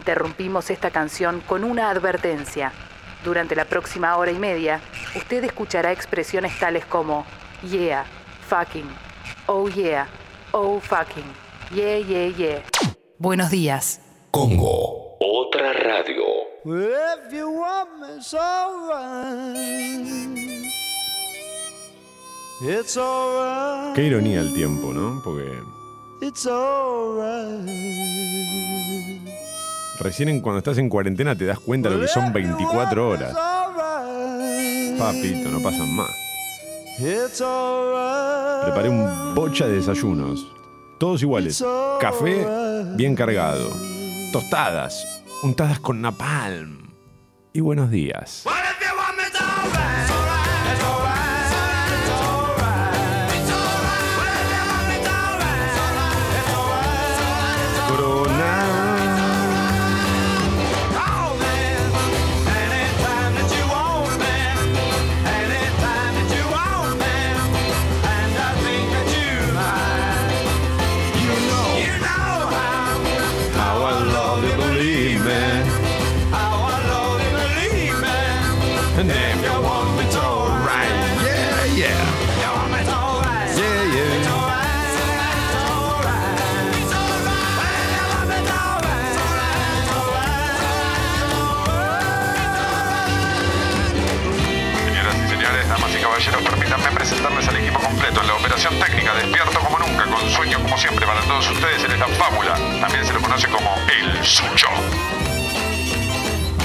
Interrumpimos esta canción con una advertencia. Durante la próxima hora y media, usted escuchará expresiones tales como yeah, fucking, oh yeah, oh fucking, yeah, yeah, yeah. Buenos días. Congo. Otra radio. If you want me, it's alright. It's alright. Qué ironía el tiempo, ¿no? Porque It's alright. Recién cuando estás en cuarentena te das cuenta de lo que son 24 horas. Papito, no pasan más. Preparé un bocha de desayunos. Todos iguales. Café bien cargado. Tostadas. Untadas con napalm. Y buenos días. Técnica, despierto como nunca, con sueño como siempre. Para todos ustedes, él es la fábula. También se lo conoce como el Sucho.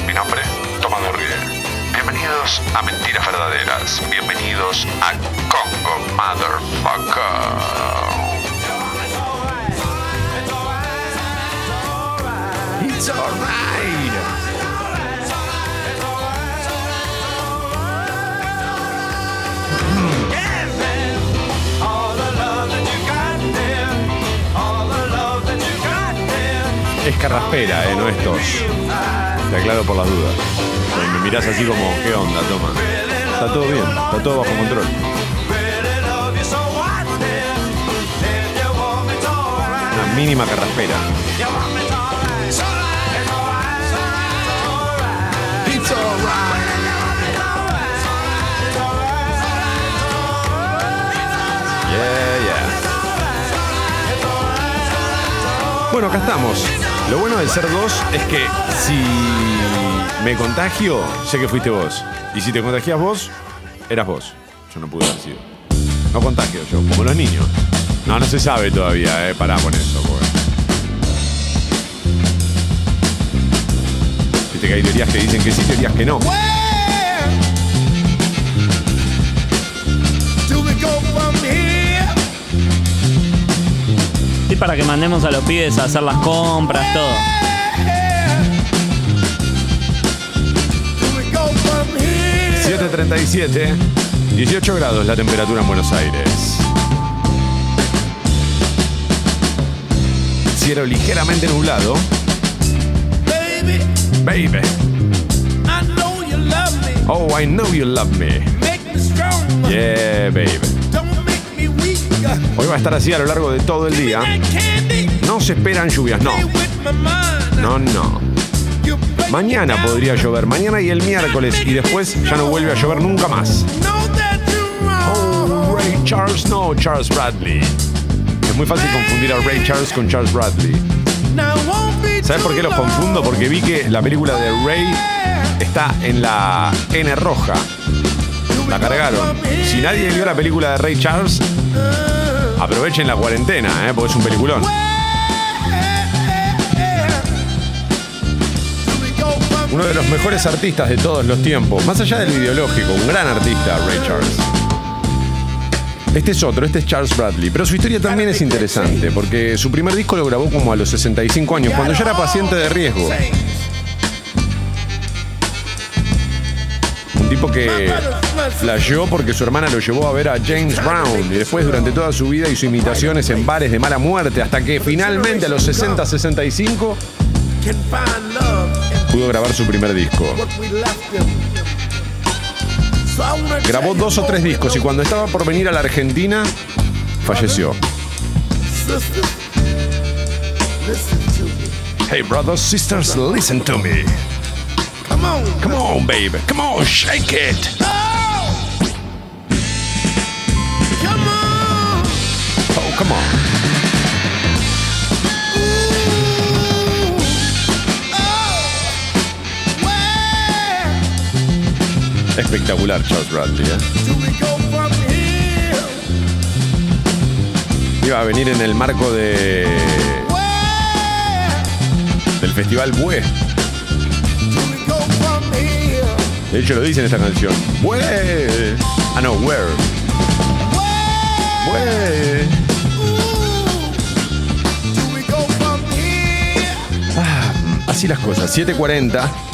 Mi nombre, Tomás Dorrier. Bienvenidos a Mentiras Verdaderas. Bienvenidos a Congo Motherfucker. It's alright. Es carraspera, eh, no es tos. Te aclaro por las dudas. Me mirás así como, ¿qué onda, toma? Está todo bien, está todo bajo control. Una mínima carraspera. Yeah, yeah. Bueno, acá estamos. Lo bueno de ser dos es que si me contagio, sé que fuiste vos. Y si te contagias vos, eras vos. Yo no pude haber sido. No contagio yo, como los niños. No, no se sabe todavía, eh. Pará con eso, porque. Viste que hay teorías que dicen que sí, teorías que no. Para que mandemos a los pibes a hacer las compras, todo. Do we go from here? 7.37, 18 grados la temperatura en Buenos Aires. Cielo ligeramente nublado. Baby, Baby, I know you love me. oh, I know you love me. Make me strong. Yeah, baby. Hoy va a estar así a lo largo de todo el día. No se esperan lluvias, no. No, no. Mañana podría llover, mañana y el miércoles, y después ya no vuelve a llover nunca más. Oh, Ray Charles, no, Charles Bradley. Es muy fácil confundir a Ray Charles con Charles Bradley. ¿Sabes por qué los confundo? Porque vi que la película de Ray está en la N roja. La cargaron. Si nadie vio la película de Ray Charles, aprovechen la cuarentena, ¿eh? porque es un peliculón. Uno de los mejores artistas de todos los tiempos, más allá del ideológico, un gran artista, Ray Charles. Este es otro, este es Charles Bradley, pero su historia también es interesante, porque su primer disco lo grabó como a los 65 años, cuando ya era paciente de riesgo. Un tipo que flasheó porque su hermana lo llevó a ver a James Brown y después durante toda su vida hizo imitaciones en bares de mala muerte hasta que finalmente a los 60-65 Can find love pudo grabar su primer disco. Grabó dos o tres discos y cuando estaba por venir a la Argentina falleció. Hey, brothers, sisters, listen to me. Come on. Come on, baby. Come on, shake it. Espectacular, Charles Bradley. ¿eh? Iba a venir en el marco de, del festival Bue. De hecho, lo dice en esta canción. Bue. Ah, no, where. Bue. Ah, así las cosas. 7.40.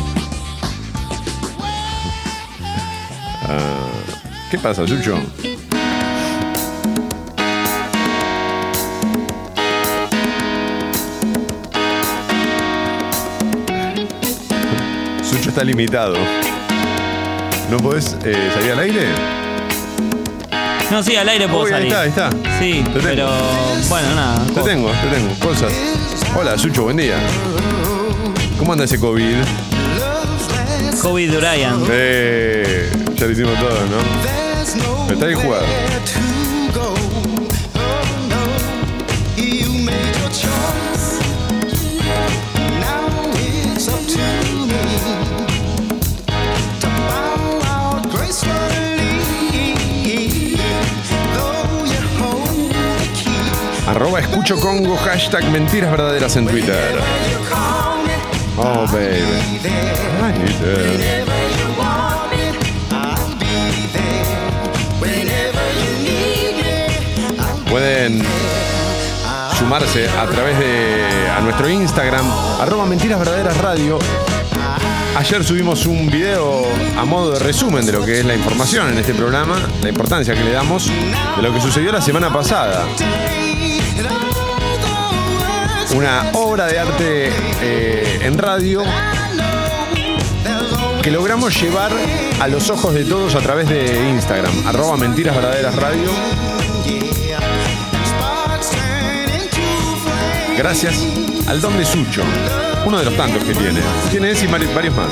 ¿Qué pasa, Sucho? Sucho está limitado. ¿No podés eh, salir al aire? No, sí, al aire puedo Uy, ahí salir. está, ahí está. Sí, Te tengo. pero bueno, nada. Te tengo, te tengo. Cosas. Hola, Sucho, buen día. ¿Cómo anda ese COVID? Kobe Bryant. Eh, ya lo hicimos todo, ¿no? Está jugado. Arroba escucho Congo, hashtag mentiras verdaderas en Twitter. Oh, baby. Pueden sumarse a través de a nuestro Instagram, arroba mentiras verdaderas radio. Ayer subimos un video a modo de resumen de lo que es la información en este programa, la importancia que le damos de lo que sucedió la semana pasada. Una obra de arte eh, en radio que logramos llevar a los ojos de todos a través de Instagram, arroba mentiras verdaderas radio. Gracias al don de Sucho, uno de los tantos que tiene. Tiene ese y vari- varios más.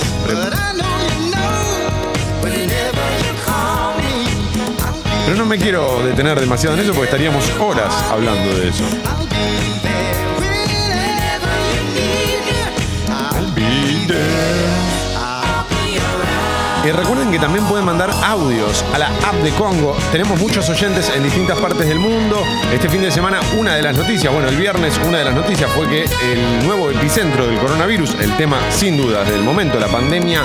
Pero no me quiero detener demasiado en eso porque estaríamos horas hablando de eso. Y recuerden que también pueden mandar audios a la app de Congo. Tenemos muchos oyentes en distintas partes del mundo. Este fin de semana una de las noticias, bueno, el viernes una de las noticias fue que el nuevo epicentro del coronavirus, el tema sin dudas del momento, la pandemia,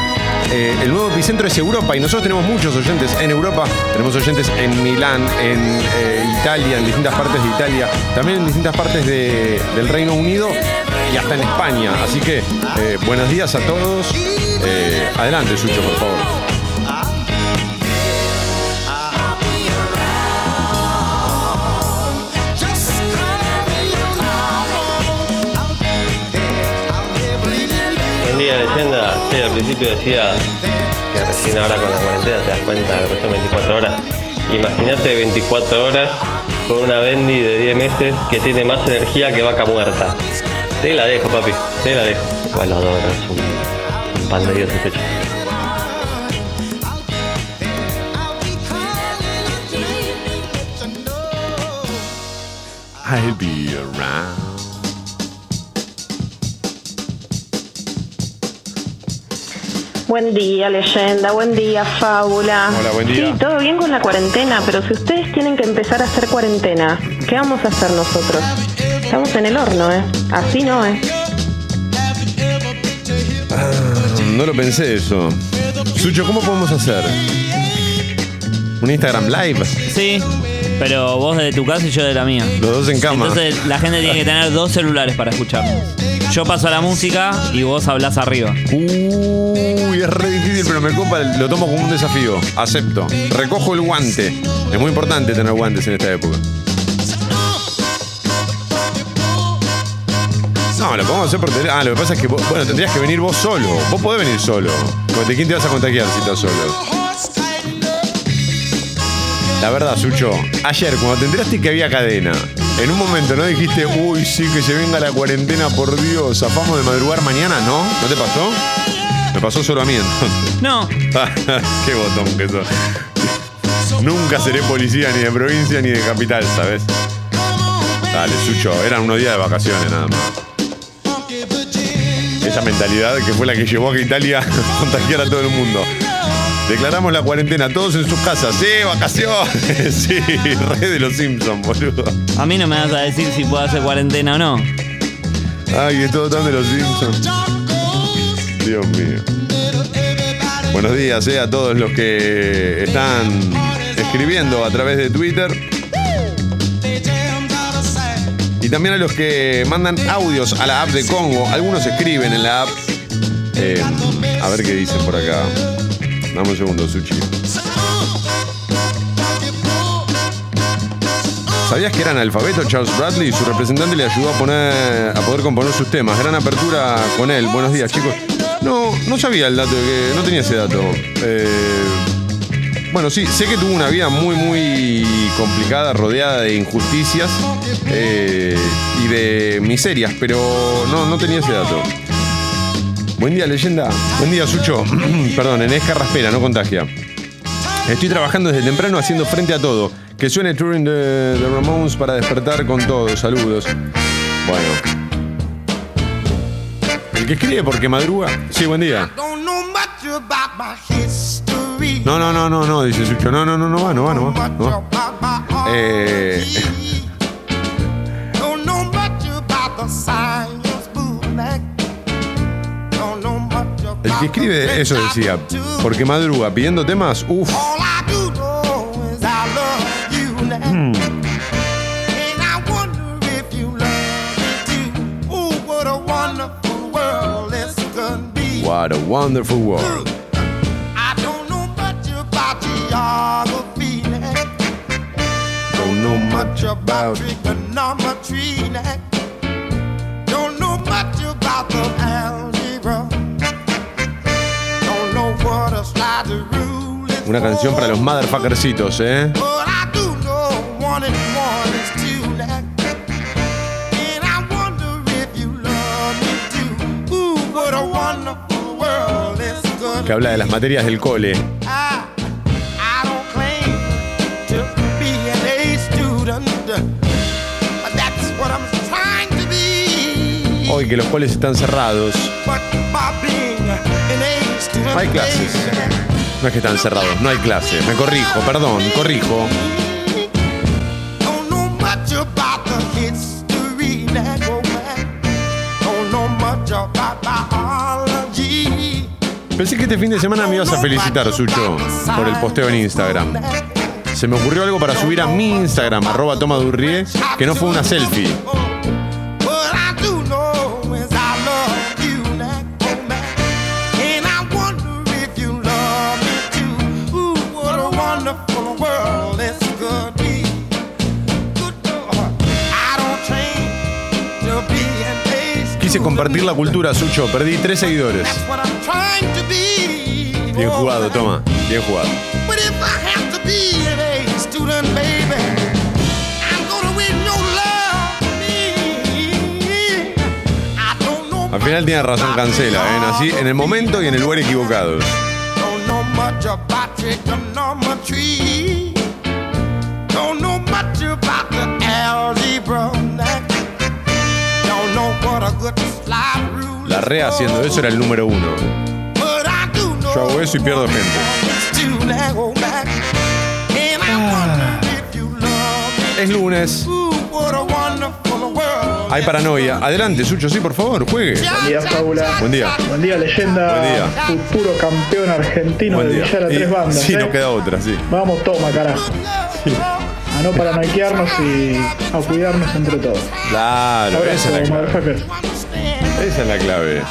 eh, el nuevo epicentro es Europa y nosotros tenemos muchos oyentes en Europa. Tenemos oyentes en Milán, en eh, Italia, en distintas partes de Italia, también en distintas partes de- del Reino Unido y hasta en España. Así que eh, buenos días a todos. Eh, adelante, Sucho, por favor. Día, leyenda. Sí, al principio decía que recién ahora con la cuarentena te das cuenta que son 24 horas. Imagínate 24 horas con una Bendy de 10 meses que tiene más energía que vaca muerta. Te la dejo, papi. Te la dejo. Igual lo adoro, es un, un pan de Dios este chico. I'll be around. Buen día, leyenda. Buen día, fábula. Hola, buen día. Sí, todo bien con la cuarentena, pero si ustedes tienen que empezar a hacer cuarentena, ¿qué vamos a hacer nosotros? Estamos en el horno, ¿eh? Así no, ¿eh? No lo pensé eso. Sucho, ¿cómo podemos hacer? ¿Un Instagram Live? Sí, pero vos de tu casa y yo de la mía. Los dos en cama. Entonces la gente tiene que tener dos celulares para escucharnos. Yo paso la música y vos hablás arriba. Uy, es re difícil, pero me copa, lo tomo como un desafío. Acepto. Recojo el guante. Es muy importante tener guantes en esta época. No, lo podemos hacer por teléfono. Ah, lo que pasa es que vos, bueno, tendrías que venir vos solo. Vos podés venir solo. Porque ¿quién te vas a contagiar si estás solo? La verdad, Sucho, ayer cuando te enteraste que había cadena En un momento no dijiste, uy, sí, que se venga la cuarentena, por Dios, zafamos de madrugar mañana, ¿no? ¿No te pasó? Me pasó solo a mí entonces. No, Qué botón que sos. Nunca seré policía ni de provincia ni de capital, ¿sabes? Dale, Sucho, eran unos días de vacaciones nada más. Esa mentalidad que fue la que llevó a que Italia contagiara a todo el mundo. Declaramos la cuarentena, todos en sus casas. ¡Sí, vacaciones! Sí, re de los Simpsons, boludo. a mí no me vas a decir si puedo hacer cuarentena o no. Ay, es todo tan de los Simpsons. Dios mío. Buenos días eh, a todos los que están escribiendo a través de Twitter. Y también a los que mandan audios a la app de Congo. Algunos escriben en la app. Eh, a ver qué dicen por acá. Dame un segundo, Suchi. ¿Sabías que era analfabeto Charles Bradley? Su representante le ayudó a, poner, a poder componer sus temas. Gran apertura con él. Buenos días, chicos. No, no sabía el dato, que no tenía ese dato. Eh, bueno, sí, sé que tuvo una vida muy, muy complicada, rodeada de injusticias eh, y de miserias, pero no, no tenía ese dato. Buen día, leyenda. Buen día, Sucho. Perdón, en Carraspera, no contagia. Estoy trabajando desde temprano haciendo frente a todo. Que suene Touring de, de Ramones para despertar con todo. Saludos. Bueno. El que escribe porque madruga. Sí, buen día. No, no, no, no, no, dice Sucho. No, no, no, no va, no va, no va. No va. Eh, el que escribe eso decía. Porque madruga pidiendo temas. Uf. What a wonderful world. Much about trigonometry. Don't know much about the algebra. Don't know what a slider rule is. Una canción para los motherfuckercitos, ¿eh? But I do know one and one is two. And I wonder if you love me too. Ooh, what a wonderful world is good. Que habla de las materias del cole. Hoy que los coles están cerrados. No hay clases. No es que están cerrados, no hay clase. Me corrijo, perdón, corrijo. Pensé que este fin de semana me ibas a felicitar, Sucho, por el posteo en Instagram. Se me ocurrió algo para subir a mi Instagram, arroba tomadurrie, que no fue una selfie. Quise compartir la cultura, Sucho, perdí tres seguidores. Bien jugado, toma, bien jugado. Al final tiene razón, cancela, ¿eh? Nací en el momento y en el lugar equivocados. La REA haciendo eso era el número uno. But I do know Yo hago eso y pierdo gente. Es lunes, hay paranoia. Adelante, Sucho, sí, por favor, juegue. Buen día, Paula. Buen día. Buen día, leyenda. Buen día. Futuro campeón argentino Buen de día. Villar a Y- tres bandas. sí, ¿eh? no queda otra, sí. Vamos, toma, carajo. A no paranoiquearnos y a cuidarnos entre todos. Claro, Abrazo, esa es la clave. Esa es la clave.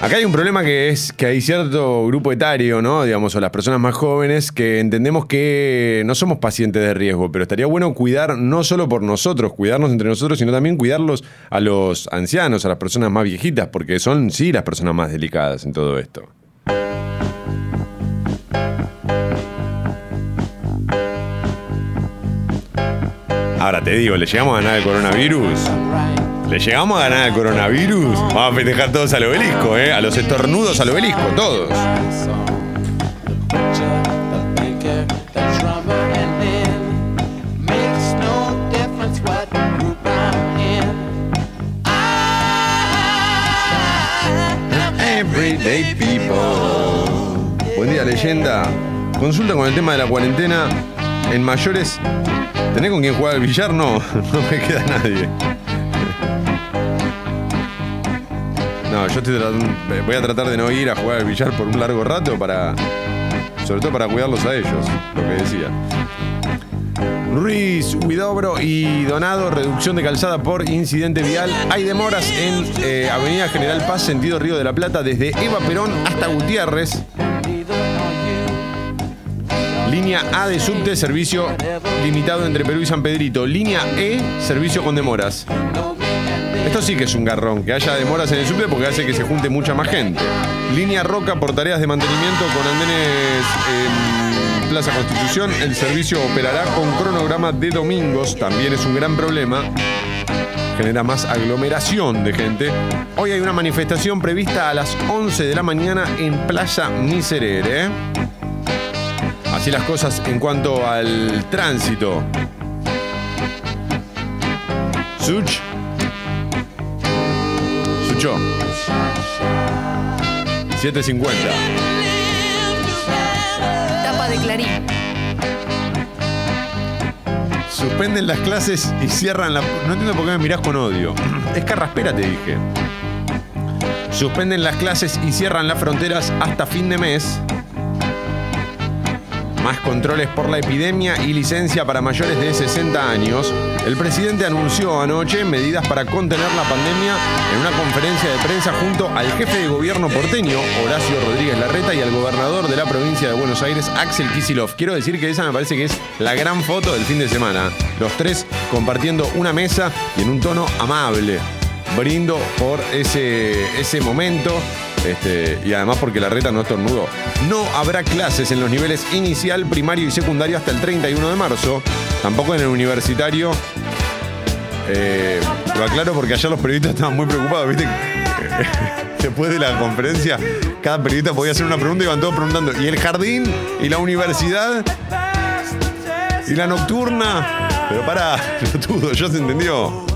Acá hay un problema que es que hay cierto grupo etario, ¿no? Digamos, o las personas más jóvenes que entendemos que no somos pacientes de riesgo, pero estaría bueno cuidar no solo por nosotros, cuidarnos entre nosotros, sino también cuidarlos a los ancianos, a las personas más viejitas, porque son sí las personas más delicadas en todo esto. Ahora te digo, ¿le llegamos a ganar el coronavirus? ¿Le llegamos a ganar el coronavirus? Vamos a festejar todos al obelisco, ¿eh? A los estornudos al obelisco, todos. Everyday people. Buen día, leyenda. Consulta con el tema de la cuarentena. En mayores, ¿tenés con quién jugar al billar? No, no me queda nadie. No, yo estoy tratando, voy a tratar de no ir a jugar al billar por un largo rato para. Sobre todo para cuidarlos a ellos, lo que decía. Ruiz, Huidobro y Donado, reducción de calzada por incidente vial. Hay demoras en eh, Avenida General Paz, sentido Río de la Plata, desde Eva Perón hasta Gutiérrez. Línea A de subte, servicio limitado entre Perú y San Pedrito. Línea E, servicio con demoras. Esto sí que es un garrón, que haya demoras en el subte porque hace que se junte mucha más gente. Línea Roca por tareas de mantenimiento con andenes en Plaza Constitución. El servicio operará con cronograma de domingos, también es un gran problema. Genera más aglomeración de gente. Hoy hay una manifestación prevista a las 11 de la mañana en Playa Miserere. Así las cosas en cuanto al tránsito. Such. Sucho. 750. Tapa de Clarín. Suspenden las clases y cierran la. No entiendo por qué me mirás con odio. Es carraspera, te dije. Suspenden las clases y cierran las fronteras hasta fin de mes. Más controles por la epidemia y licencia para mayores de 60 años. El presidente anunció anoche medidas para contener la pandemia en una conferencia de prensa junto al jefe de gobierno porteño, Horacio Rodríguez Larreta, y al gobernador de la provincia de Buenos Aires, Axel Kisilov. Quiero decir que esa me parece que es la gran foto del fin de semana. Los tres compartiendo una mesa y en un tono amable. Brindo por ese, ese momento. Este, y además porque la reta no estornudó. No habrá clases en los niveles inicial, primario y secundario hasta el 31 de marzo. Tampoco en el universitario. Eh, lo aclaro porque ayer los periodistas estaban muy preocupados, ¿viste? Después de la conferencia, cada periodista podía hacer una pregunta y iban todos preguntando. ¿Y el jardín? ¿Y la universidad? ¿Y la nocturna? Pero para, todo, ya se entendió.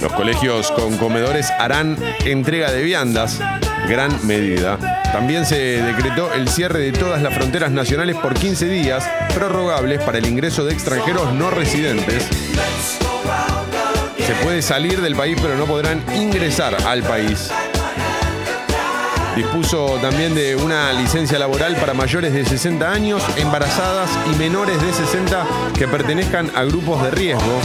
Los colegios con comedores harán entrega de viandas, gran medida. También se decretó el cierre de todas las fronteras nacionales por 15 días, prorrogables para el ingreso de extranjeros no residentes. Se puede salir del país, pero no podrán ingresar al país. Dispuso también de una licencia laboral para mayores de 60 años, embarazadas y menores de 60 que pertenezcan a grupos de riesgo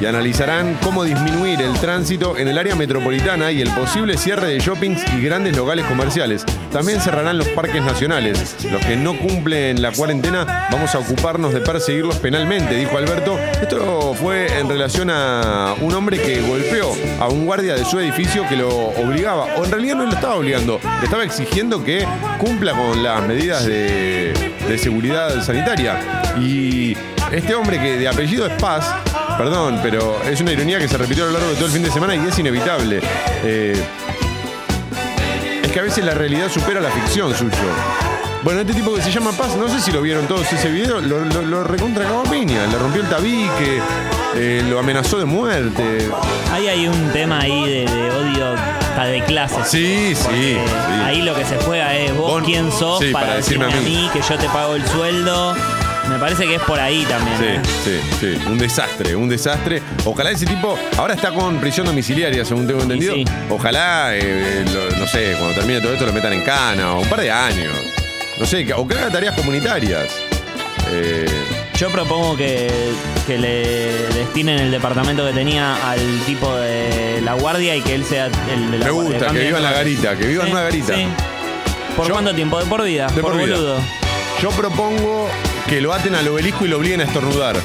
y analizarán cómo disminuir el tránsito en el área metropolitana y el posible cierre de shoppings y grandes locales comerciales. También cerrarán los parques nacionales. Los que no cumplen la cuarentena vamos a ocuparnos de perseguirlos penalmente, dijo Alberto. Esto fue en relación a un hombre que golpeó a un guardia de su edificio que lo obligaba, o en realidad no lo estaba obligando, le estaba exigiendo que cumpla con las medidas de, de seguridad sanitaria. Y este hombre que de apellido es Paz, Perdón, pero es una ironía que se repitió a lo largo de todo el fin de semana y es inevitable. Eh, es que a veces la realidad supera la ficción suyo. Bueno, este tipo que se llama Paz, no sé si lo vieron todos ese video, lo, lo, lo recontra cagó piña, le rompió el tabique, eh, lo amenazó de muerte. Ahí hay un tema ahí de, de odio hasta de clases. Sí, sí. Ahí lo que se juega es vos, quién sos sí, para, decirme a mí que yo te pago el sueldo. Me parece que es por ahí también. ¿eh? Sí, sí, sí. Un desastre, un desastre. Ojalá ese tipo. Ahora está con prisión domiciliaria, según tengo entendido. sí. Ojalá, eh, lo- no sé, cuando termine todo esto lo metan en cana o un par de años. No sé, que- o que haga tareas comunitarias. Eh, Yo propongo que, que le destinen el departamento que tenía al tipo de la guardia y que él sea el de la me guardia. gusta, que Cambien viva en la todo. garita, que viva en Sí, una garita. sí. ¿Por Yo- cuánto tiempo? De por vida, De por, por vida. boludo. Yo propongo que lo aten al obelisco y lo obliguen a estornudar.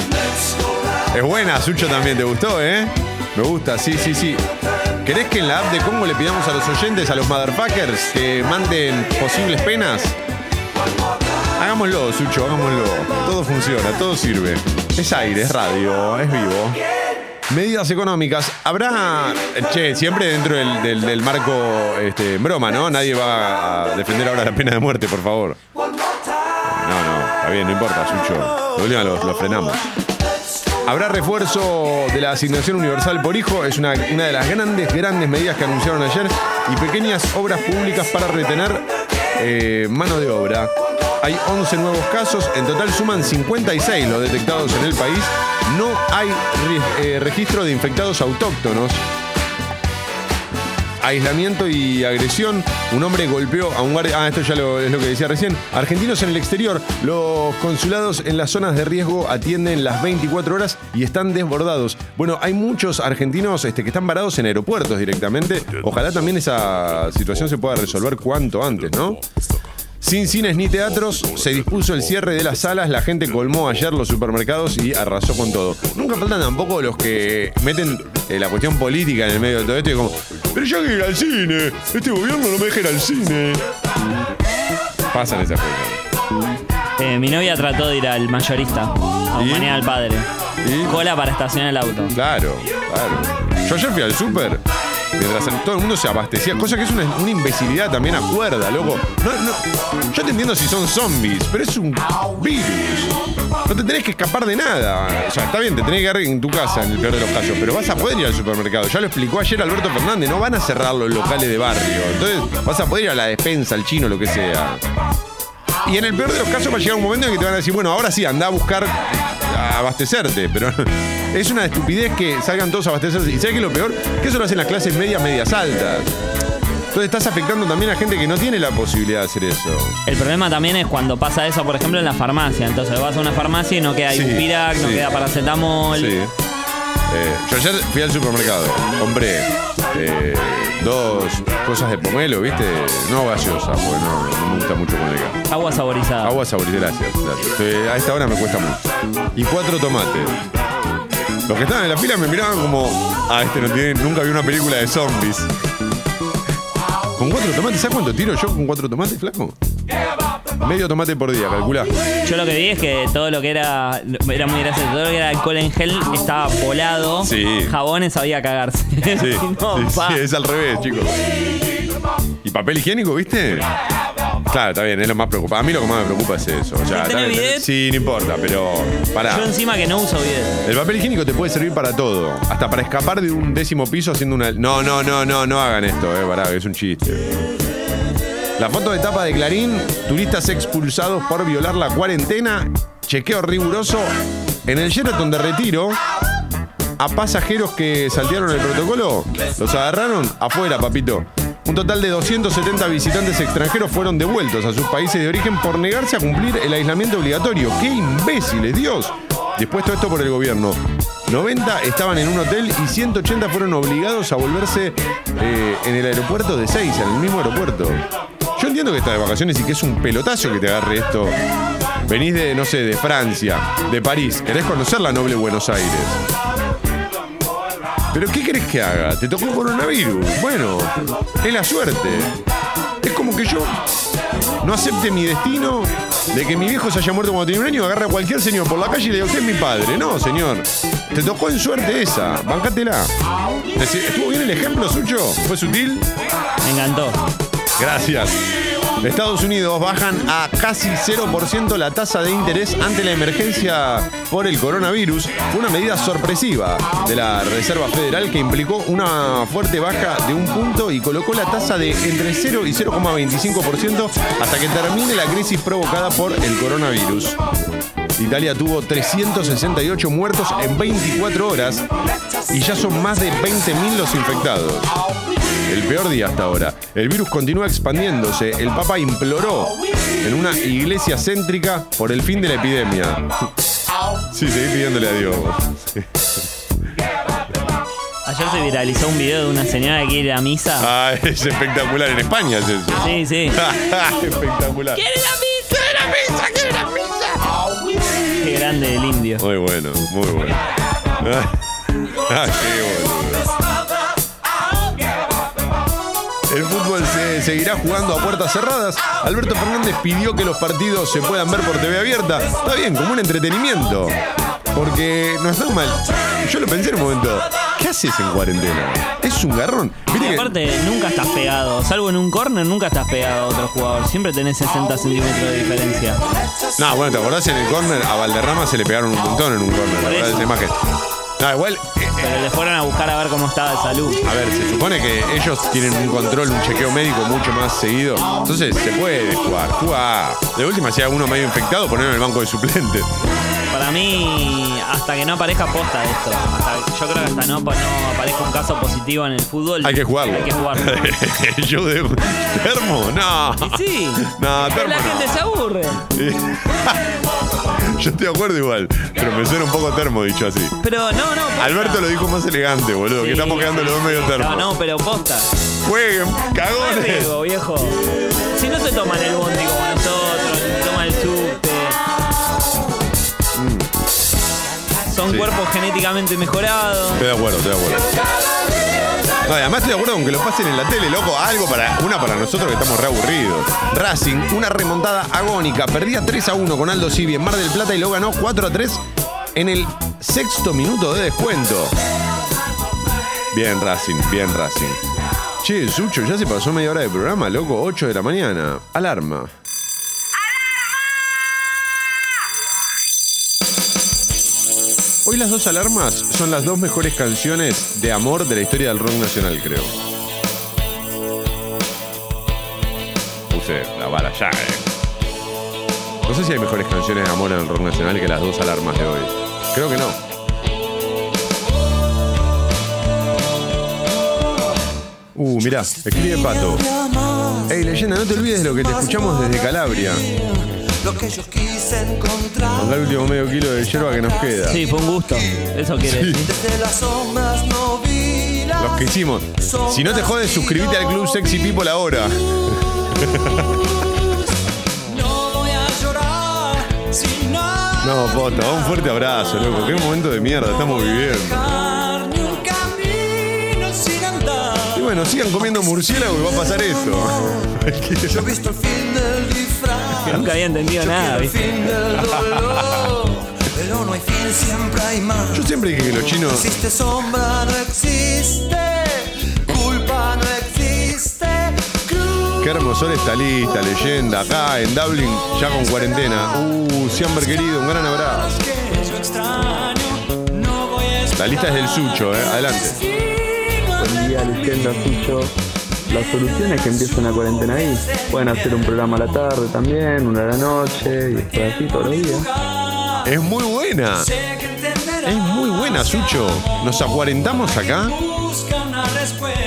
Es buena, Sucho también, ¿te gustó, eh? Me gusta, sí, sí, sí. ¿Querés que en la app de Congo le pidamos a los oyentes, a los motherfuckers, que manden posibles penas? Hagámoslo, Sucho, hagámoslo. Todo funciona, todo sirve. Es aire, es radio, es vivo. Medidas económicas. Habrá. Che, siempre dentro del, del- del marco este, broma, ¿no? Nadie va a defender ahora la pena de muerte, por favor. No, no, está bien, no importa, Sucho. Lo, lo frenamos. Habrá refuerzo de la asignación universal por hijo. Es una, una de las grandes, grandes medidas que anunciaron ayer. Y pequeñas obras públicas para retener eh, mano de obra. Hay 11 nuevos casos. En total suman 56 los detectados en el país. No hay eh, registro de infectados autóctonos. Aislamiento y agresión. Un hombre golpeó a un guardia. Ah, esto ya lo- es lo que decía recién. Argentinos en el exterior. Los consulados en las zonas de riesgo atienden las 24 horas y están desbordados. Bueno, hay muchos argentinos este, que están varados en aeropuertos directamente. Ojalá también esa situación se pueda resolver cuanto antes, ¿no? Sin cines ni teatros, se dispuso el cierre de las salas, la gente colmó ayer los supermercados y arrasó con todo. Nunca faltan tampoco los que meten eh, la cuestión política en el medio de todo esto y como, pero yo quiero ir al cine, este gobierno no me deja ir al cine. Pasan esas cosas. Eh, mi novia trató de ir al mayorista, a acompañar al padre. ¿Y? Cola para estacionar el auto. Claro, claro. Yo ayer fui al súper. Mientras todo el mundo se abastecía, cosa que es una, una imbecilidad también, acuerda, loco. Yo te entiendo si son zombies, pero es un virus. No te tenés que escapar de nada. O sea, está bien, te tenés que quedar en tu casa en el peor de los casos, pero vas a poder ir al supermercado. Ya lo explicó ayer Alberto Fernández, no van a cerrar los locales de barrio. Entonces vas a poder ir a la despensa, al chino, lo que sea. Y en el peor de los casos va a llegar un momento en que te van a decir, bueno, ahora sí, anda a buscar a abastecerte, pero es una estupidez que salgan todos a abastecerse. ¿Y sabes qué es lo peor? Que eso lo hacen las clases medias, medias altas. Entonces estás afectando también a gente que no tiene la posibilidad de hacer eso. El problema también es cuando pasa eso, por ejemplo, en la farmacia. Entonces vas a una farmacia y no queda Sí, no sí. queda paracetamol. Sí. Eh, yo ayer fui al supermercado, compré eh, dos cosas de pomelo, ¿viste? No gaseosa, porque no, no me gusta mucho con el gas. Agua saborizada. Agua saborizada, gracias. gracias. Eh, a esta hora me cuesta mucho. Y cuatro tomates. Los que estaban en la fila me miraban como, ah, este no tiene, nunca vi una película de zombies. ¿Con cuatro tomates? ¿Sabes cuánto tiro yo con cuatro tomates, flaco? Medio tomate por día, calcula. Yo lo que vi es que todo lo que era. Era muy gracioso. Todo lo que era alcohol en gel estaba volado. Sí. Jabones sabía cagarse. Sí, No, sí, pa. sí, es al revés, chicos. ¿Y papel higiénico, viste? Claro, está bien, es lo más preocupante. A mí lo que más me preocupa es eso. O sea, ¿Y está tenés bien, bidet? Sí, no importa, pero. Pará. Yo encima que no uso bien. El papel higiénico te puede servir para todo. Hasta para escapar de un décimo piso haciendo una. No, no, no, no, no hagan esto, eh, pará, es un chiste. La foto de tapa de Clarín, turistas expulsados por violar la cuarentena, chequeo riguroso en el Sheraton de Retiro. A pasajeros que saltearon el protocolo, los agarraron afuera, papito. Un total de 270 visitantes extranjeros fueron devueltos a sus países de origen por negarse a cumplir el aislamiento obligatorio. ¡Qué imbéciles, Dios! Dispuesto esto por el gobierno. 90 estaban en un hotel y 180 fueron obligados a volverse eh, en el aeropuerto de Seiza, en el mismo aeropuerto. Entiendo que estás de vacaciones y que es un pelotazo que te agarre esto. Venís de, no sé, de Francia, de París, querés conocer la noble Buenos Aires. Pero ¿qué querés que haga? Te tocó coronavirus. Bueno, es la suerte. Es como que yo no acepte mi destino de que mi viejo se haya muerto cuando tenía un año, agarre a cualquier señor por la calle y le diga, usted es mi padre. No, señor. Te tocó en suerte esa. Bancátela. ¿Estuvo bien el ejemplo, Sucho? ¿Fue sutil? Me encantó. Gracias. Estados Unidos bajan a casi 0% la tasa de interés ante la emergencia por el coronavirus. Una medida sorpresiva de la Reserva Federal que implicó una fuerte baja de un punto y colocó la tasa de entre 0 y 0,25% hasta que termine la crisis provocada por el coronavirus. Italia tuvo 368 muertos en 24 horas y ya son más de 20.000 los infectados. El peor día hasta ahora. El virus continúa expandiéndose. El Papa imploró en una iglesia céntrica por el fin de la epidemia. Sí, seguí pidiéndole a Dios. Ayer se viralizó un video de una señora que quiere ir a misa. Ah, es espectacular. En España es eso. Sí, sí. espectacular. ¡Quiere la misa! ¡Quiere la misa! ¡Quiere la misa! Qué grande el indio. Muy bueno, muy bueno. Ah, qué boludo. El fútbol se seguirá jugando a puertas cerradas. Alberto Fernández pidió que los partidos se puedan ver por TV abierta. Está bien, como un entretenimiento. Porque no está mal. Yo lo pensé en un momento. ¿Qué haces en cuarentena? Es un garrón. Y aparte, nunca estás pegado. Salvo en un corner, nunca estás pegado a otro jugador. Siempre tenés 60 centímetros de diferencia. No, bueno, ¿te acordás en el córner? A Valderrama se le pegaron un montón en un córner. ¿Te acordás de esa imagen? No, igual, eh, eh, Pero le fueron a buscar a ver cómo estaba de salud. a ver, se supone que ellos tienen un control, un chequeo médico mucho más seguido. Entonces se puede jugar. Jugar. De última, si hay alguno medio infectado, ponerlo en el banco de suplentes. Para mí, hasta que no aparezca posta esto. Hasta, yo creo que hasta no, no aparezca un caso positivo en el fútbol. Hay que jugarlo. Hay que jugarlo. Yo de. ¿Termo? No. Y sí. No, termo la gente se aburre. Yo estoy de acuerdo igual, pero me suena un poco termo dicho así. Pero no, no. Alberto lo dijo más elegante, boludo, que estamos quedando los dos medio termo. No, no, pero posta. Jueguen, No cagones. riesgo, viejo. Si no se toman el bondi como nosotros, se toman el subte. Son Mm. Sí. cuerpos genéticamente mejorados. Estoy de acuerdo, estoy de acuerdo. Además estoy de acuerdo con que lo pasen en la tele, loco. Algo para. Una para nosotros que estamos reaburridos. Racing, una remontada agónica. Perdía 3 a 1 con Aldo Civi en Mar del Plata y lo ganó 4 a 3 en el sexto minuto de descuento. Bien, Racing, bien, Racing. Che, Sucho, ya se pasó media hora de programa, loco. 8 de la mañana. Alarma. Hoy las dos alarmas son las dos mejores canciones de amor de la historia del rock nacional, creo. Puse la vara ya, eh. No sé si hay mejores canciones de amor en el rock nacional que las dos alarmas de hoy. Creo que no. Uh, mirá, escribe Pato. Ey, leyenda, no te olvides de lo que te escuchamos desde Calabria. Mandar el último medio kilo de yerba que nos queda. Sí, fue un gusto. Eso quiere Sí. decir. Los que hicimos. Si no te jodes, suscríbete al Club Sexy People ahora. No, posta, un fuerte abrazo, loco. Qué momento de mierda estamos viviendo. Y bueno, sigan comiendo murciélago y va a pasar esto. Que nunca había entendido nada, ¿viste? Pero no hay fin, siempre hay más. Yo siempre dije que los chinos. existe sombra, no existe. Culpa no existe. Cruz. Qué hermosor está lista, leyenda. Acá en Dublin, ya con cuarentena. Uh, siempre querido, un gran abrazo. Yo. No La lista es del Sucho, eh. Adelante. Buen día, leyenda suyo. La solución es que empiece una cuarentena ahí. Pueden hacer un programa a la tarde también, una a la noche, y después así todos los días. Es muy buena. Es muy buena, Sucho. Nos acuarentamos acá.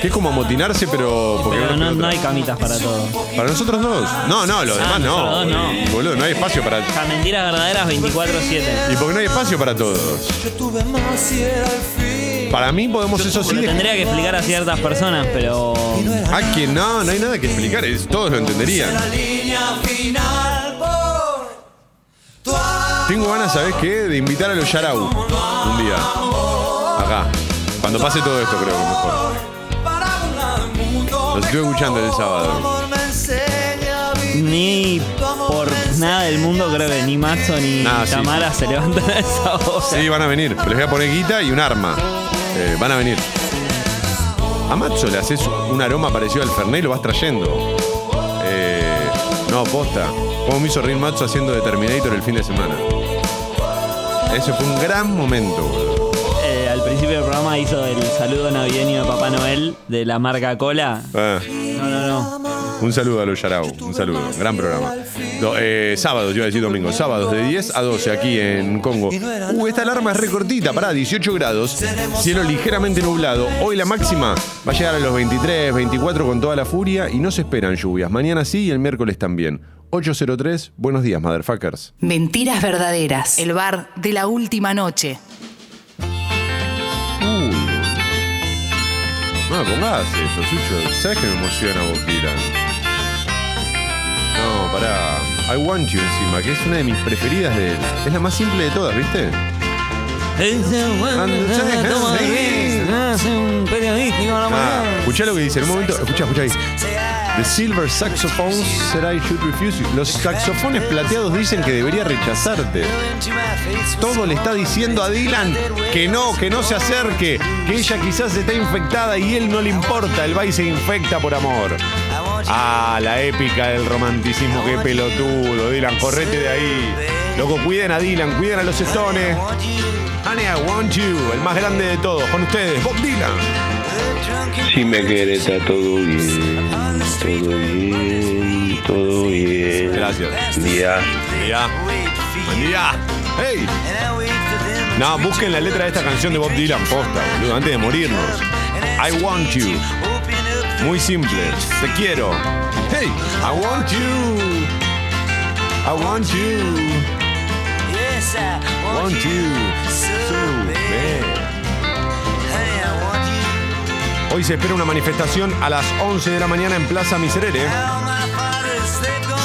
Que es como amotinarse, pero. Porque Pero no, no hay camitas para todo. Para nosotros dos. No, no, los Ah, demás no. no. Boludo, no hay espacio para. O sea, mentiras verdaderas 24-7. Y porque no hay espacio para todos. Yo tuve más y era el fin. Para mí podemos eso sí. Lo tendría que explicar a ciertas personas, pero. Ah, que no, no hay nada que explicar. es- Todos lo entenderían. La línea final por tu Tengo ganas, ¿sabes qué? De invitar a los Yarau un día. Acá. Cuando pase todo esto, creo que mejor. Los estuve escuchando el sábado. Ni por nada del mundo creo que ni Mazo ni Nah, sí. Tamara se levantan a esa hora. Sí, van a venir. Les voy a poner guita y un arma. Eh, van a venir. A Matzo le haces un aroma parecido al Fernet y lo vas trayendo. Eh, no, posta. Como me hizo reír Matzo haciendo de Terminator el fin de semana. Ese fue un gran momento, boludo. Eh, al principio del programa hizo el saludo navideño de Papá Noel de la marca Cola. Ah, No, no, no. Un saludo a los Yarau. Un saludo. Gran programa. Do- eh, sábados, yo iba a decir domingo. Sábados de 10 a 12 aquí en Congo. Uh, esta alarma es recortita, pará, 18 grados. Cielo ligeramente nublado. Hoy la máxima va a llegar a los 23, 24 con toda la furia y no se esperan lluvias. Mañana sí y el miércoles también. 803, buenos días, motherfuckers. Mentiras verdaderas. El bar de la última noche. Uy. No me pongas eso, Sucho. ¿Sabes que me emociona vos, Kiran? No, pará. I Want You encima, que es una de mis preferidas de él. Es la más simple de todas, ¿viste? Ah, escuchá lo que dice. En un momento, escucha, escucha ahí. The silver saxophones said I should refuse you. Los saxofones plateados dicen que debería rechazarte. Todo le está diciendo a Dylan que no, que no se acerque, que ella quizás está infectada y él no le importa. El va y se infecta por amor. Ah, la épica del romanticismo, qué pelotudo. Dylan, correte de ahí. Loco, cuiden a Dylan, cuiden a los Stones. Honey, I want you, el más grande de todos. Con ustedes, Bob Dylan. Si me querés está todo bien, todo bien, todo bien. Gracias. Día. Día. Buen día. ¡Hey! No, busquen la letra de esta canción de Bob Dylan, posta, boludo, antes de morirnos. I want you. Muy simple. Te quiero. Hey, I want you. I want you. Want you. So bad. Hoy se espera una manifestación a las 11 de la mañana en Plaza Miserere.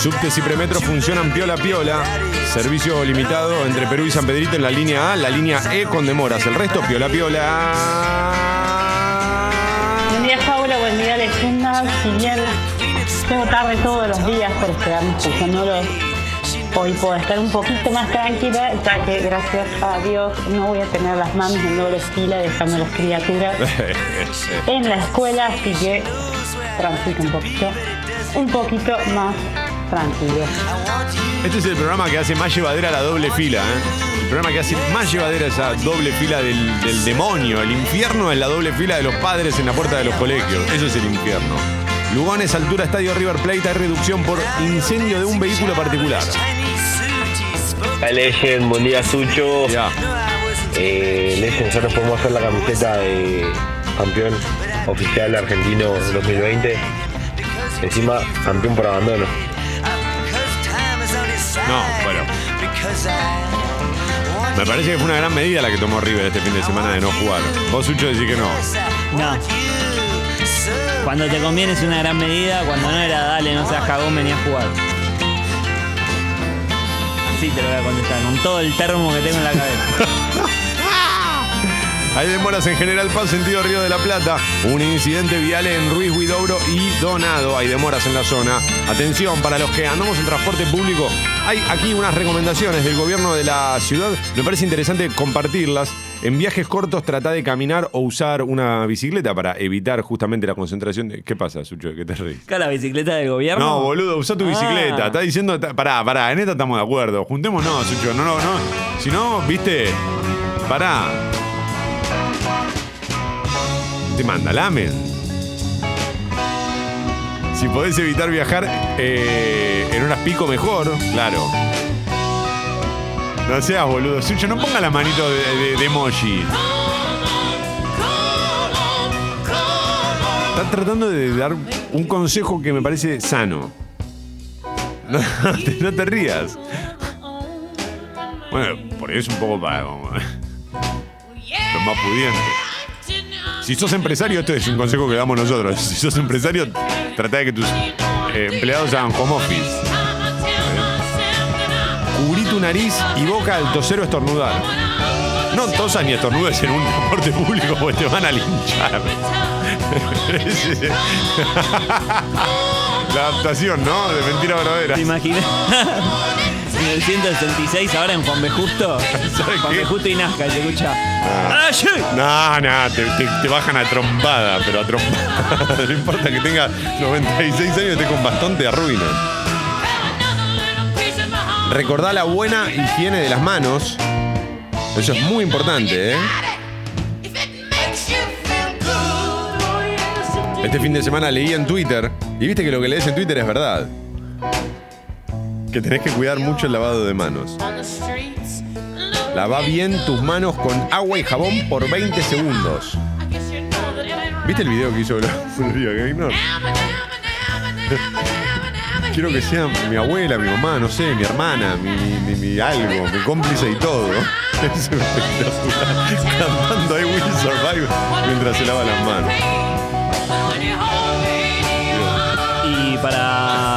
Subtes y premetro funcionan piola piola. Servicio limitado entre Perú y San Pedrito en la línea A, la línea E con demoras. El resto piola piola. Buen día, leyenda. Si bien tengo tarde todos los días por esperarme escuchándolos, hoy puedo estar un poquito más tranquila, ya que gracias a Dios no voy a tener las mamis en doble fila dejando a las criaturas en la escuela, así que transito un poquito, un poquito más tranquilo. Este es el programa que hace más llevadera la doble fila. ¿eh? El programa que hace más llevadera esa doble fila del, del demonio. El infierno es la doble fila de los padres en la puerta de los colegios. Eso es el infierno. Lugones, altura, estadio River Plate, hay reducción por incendio de un vehículo particular. Hola, Legend, buen día, Sucho. Ya. Eh, Legend, ya nos podemos hacer la camiseta de campeón oficial argentino 2020. Encima, campeón por abandono. No, bueno. Me parece que fue una gran medida la que tomó River este fin de semana de no jugar. Vos, Sucho, decís que no. No. Cuando te conviene es una gran medida, cuando no era dale, no seas cagón, venía a jugar. Así te lo voy a contestar, con todo el termo que tengo en la cabeza. Hay demoras en General Paz, sentido Río de la Plata. Un incidente vial en Ruiz Huidobro y Donado. Hay demoras en la zona. Atención, para los que andamos en transporte público, hay aquí unas recomendaciones del gobierno de la ciudad. Me parece interesante compartirlas. En viajes cortos, trata de caminar o usar una bicicleta para evitar justamente la concentración. de- ¿Qué pasa, Sucho? ¿Qué te reís? ¿Acá la bicicleta del gobierno? No, boludo, usa tu bicicleta. Ah. Está diciendo, pará, pará, en esta estamos de acuerdo. Juntémonos, Sucho. No, no, no. Si no, viste, pará. Te manda lamen. Si podés evitar viajar eh, en horas pico, mejor, claro. No seas boludo. Sucho, no ponga la manito de, de- de emoji. Está tratando de dar un consejo que me parece sano. No, te, rías. Bueno, por eso un poco para como, los más pudientes. Si sos empresario, esto es un consejo que damos nosotros. Si sos empresario, trata de que tus eh, empleados hagan home office. Cubrí tu nariz y boca al toser o estornudar. No tosas ni estornudes en un transporte público porque te van a linchar. La adaptación, ¿no? De mentira verdadera. ¿Te imaginas? 1966 ahora en Juan B. Justo. Juan? B. Justo y Nazca, se escucha. Ah. No, no, te, te- te bajan a trompada, pero a trompada. No importa que tenga 96 años y esté con bastón, te arruinan. Recordá la buena higiene de las manos. Eso es muy importante, ¿eh? Este fin de semana leí en Twitter, y viste que lo que lees en Twitter es verdad. Que tenés que cuidar mucho el lavado de manos. Lava bien tus manos con agua y jabón por 20 segundos. ¿Viste el video que hizo Gloria Gaynor? Quiero que sea mi abuela, mi mamá, no sé, mi hermana, mi, mi- algo, mi cómplice y todo. Cantando I Will Survive mientras se lava las manos. Y para.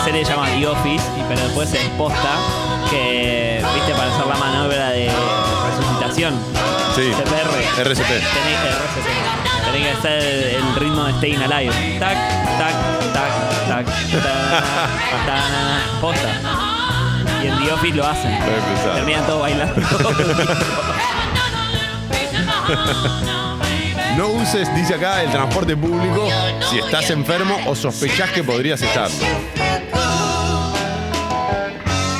Una serie llamada The Office, y pero después en posta, que, viste, para hacer la maniobra de resucitación. Sí. CPR. RCP. Tenés, RCP. Tenés que hacer el ritmo de Staying Alive. Tac, tac, tac, tac, tac, tac, posta. Y en The Office lo hacen. Terminan todos bailando. No uses, dice acá, el transporte público si estás enfermo o sospechás que podrías estarlo.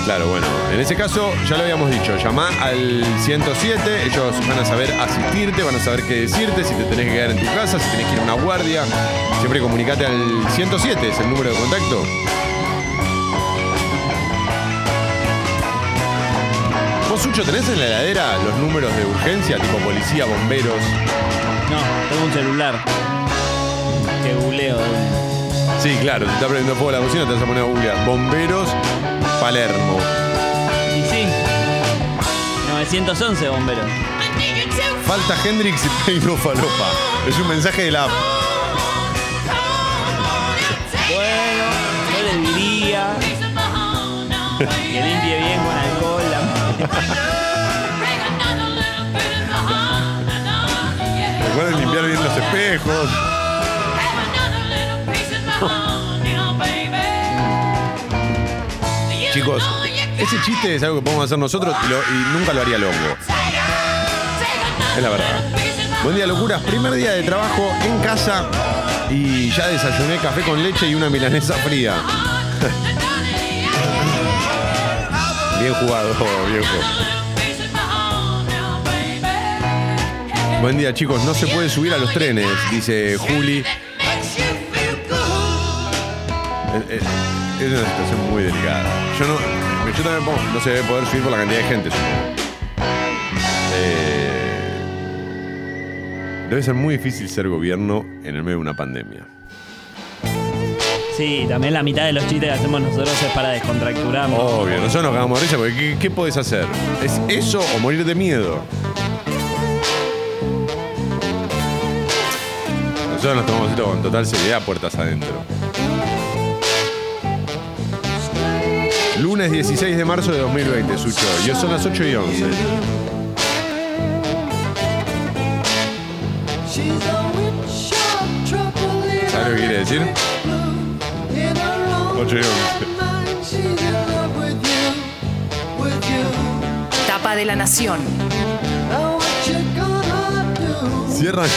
Claro, bueno, en ese caso ya lo habíamos dicho, llama al 107, ellos van a saber asistirte, van a saber qué decirte, si te tenés que quedar en tu casa, si tenés que ir a una guardia. Siempre comunicate al 107, es el número de contacto. ¿Vos, Sucho, tenés en la heladera los números de urgencia, tipo policía, bomberos? No, tengo un celular. Que googleo. Sí, claro, te está prendiendo fuego la cocina, te vas a poner a googlear. Bomberos, Palermo. Y sí. 911 bomberos. Falta Hendrix y Peino Falopa. Es un mensaje de la app. Bueno, yo le diría que limpie bien con alcohol la Los espejos. Chicos, ese chiste es algo que podemos hacer nosotros y, lo- y nunca lo haría Longo. Es la verdad. Buen día, locuras. Primer día de trabajo en casa y ya desayuné café con leche y una milanesa fría. Bien jugado, viejo. Buen día, chicos. No se puede subir a los trenes, dice Juli. Eh, eh, Es una situación muy delicada. Yo no. Yo también pongo- no se debe poder subir por la cantidad de gente. Eh, debe ser muy difícil ser gobierno en el medio de una pandemia. Sí, también la mitad de los chistes que hacemos nosotros es para descontracturarnos. Obvio, nosotros nos cagamos de risa porque ¿qué, qué podés hacer? ¿Es eso o morir de miedo? Nosotros nos tomamos esto con total seriedad, puertas adentro. Lunes 16 de marzo de 2020, Sucho. Y son las 8 y 11. ¿Sabes lo que quiere decir? 8 y 11. Tapa de la Nación. Cierran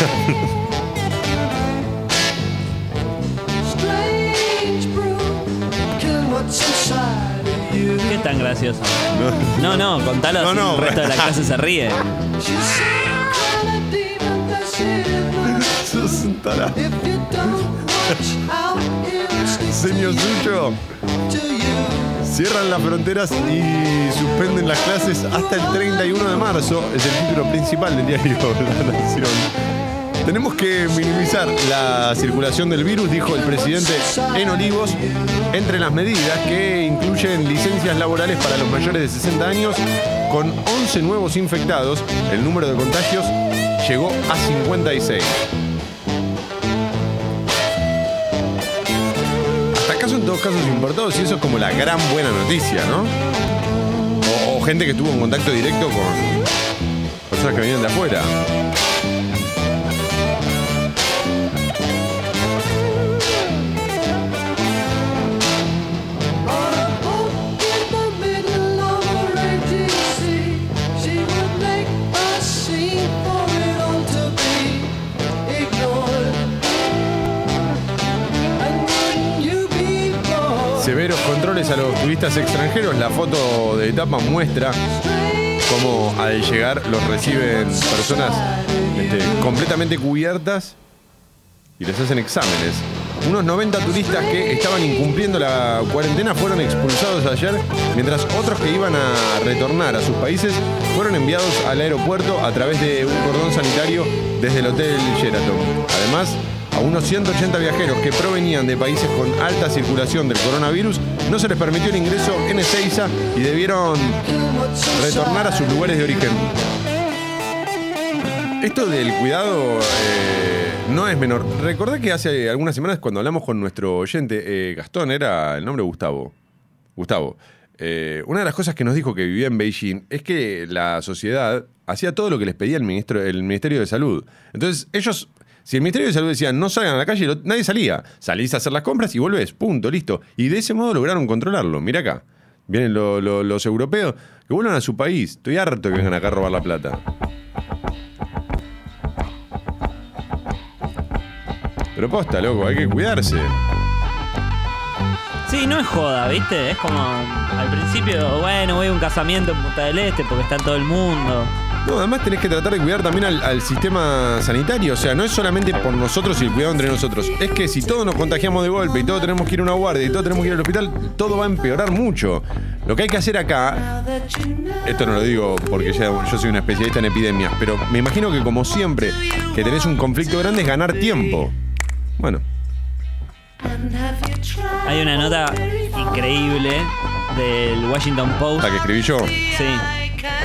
tan gracioso? No, no, contalo No, así no, el resto de la clase se ríe. Sos un tarado. Señor Sucho. Cierran las fronteras y suspenden las clases hasta el 31 de marzo. Es el título principal del diario La Nación. Tenemos que minimizar la circulación del virus, dijo el presidente en Olivos, entre las medidas que incluyen licencias laborales para los mayores de 60 años, con 11 nuevos infectados, el número de contagios llegó a 56. Hasta acá son todos casos importados y eso es como la gran buena noticia, ¿no? O, o gente que tuvo un contacto directo con personas que vienen de afuera. A los turistas extranjeros. La foto de etapa muestra cómo al llegar los reciben personas este, completamente cubiertas y les hacen exámenes. Unos 90 turistas que estaban incumpliendo la cuarentena fueron expulsados ayer, mientras otros que iban a retornar a sus países fueron enviados al aeropuerto a través de un cordón sanitario desde el Hotel Sheraton. Además, a unos 180 viajeros que provenían de países con alta circulación del coronavirus no se les permitió el ingreso en Ezeiza y debieron retornar a sus lugares de origen. Esto del cuidado eh, no es menor. Recordé que hace algunas semanas cuando hablamos con nuestro oyente, eh, Gastón, era el nombre Gustavo. Gustavo. eh, una de las cosas que nos dijo que vivía en Beijing es que la sociedad hacía todo lo que les pedía el, ministro, el Ministerio de Salud. Entonces, ellos, si el Ministerio de Salud decía no salgan a la calle, nadie salía. Salís a hacer las compras y volvés, punto, listo. Y de ese modo lograron controlarlo. Mira acá. Vienen lo- lo- los europeos que vuelvan a su país. Estoy harto que vengan acá a robar la plata. Pero posta, loco, hay que cuidarse. Sí, no es joda, ¿viste? Es como al principio, bueno, voy a un casamiento en Punta del Este porque está todo el mundo. No, además tenés que tratar de cuidar también al, al sistema sanitario. O sea, no es solamente por nosotros y el cuidado entre nosotros. Es que si todos nos contagiamos de golpe y todos tenemos que ir a una guardia y todos tenemos que ir al hospital, todo va a empeorar mucho. Lo que hay que hacer acá, esto no lo digo porque ya- yo soy un especialista en epidemias, pero me imagino que como siempre que tenés un conflicto grande es ganar tiempo. Bueno, Hay una nota increíble del Washington Post. la que escribí yo. Sí,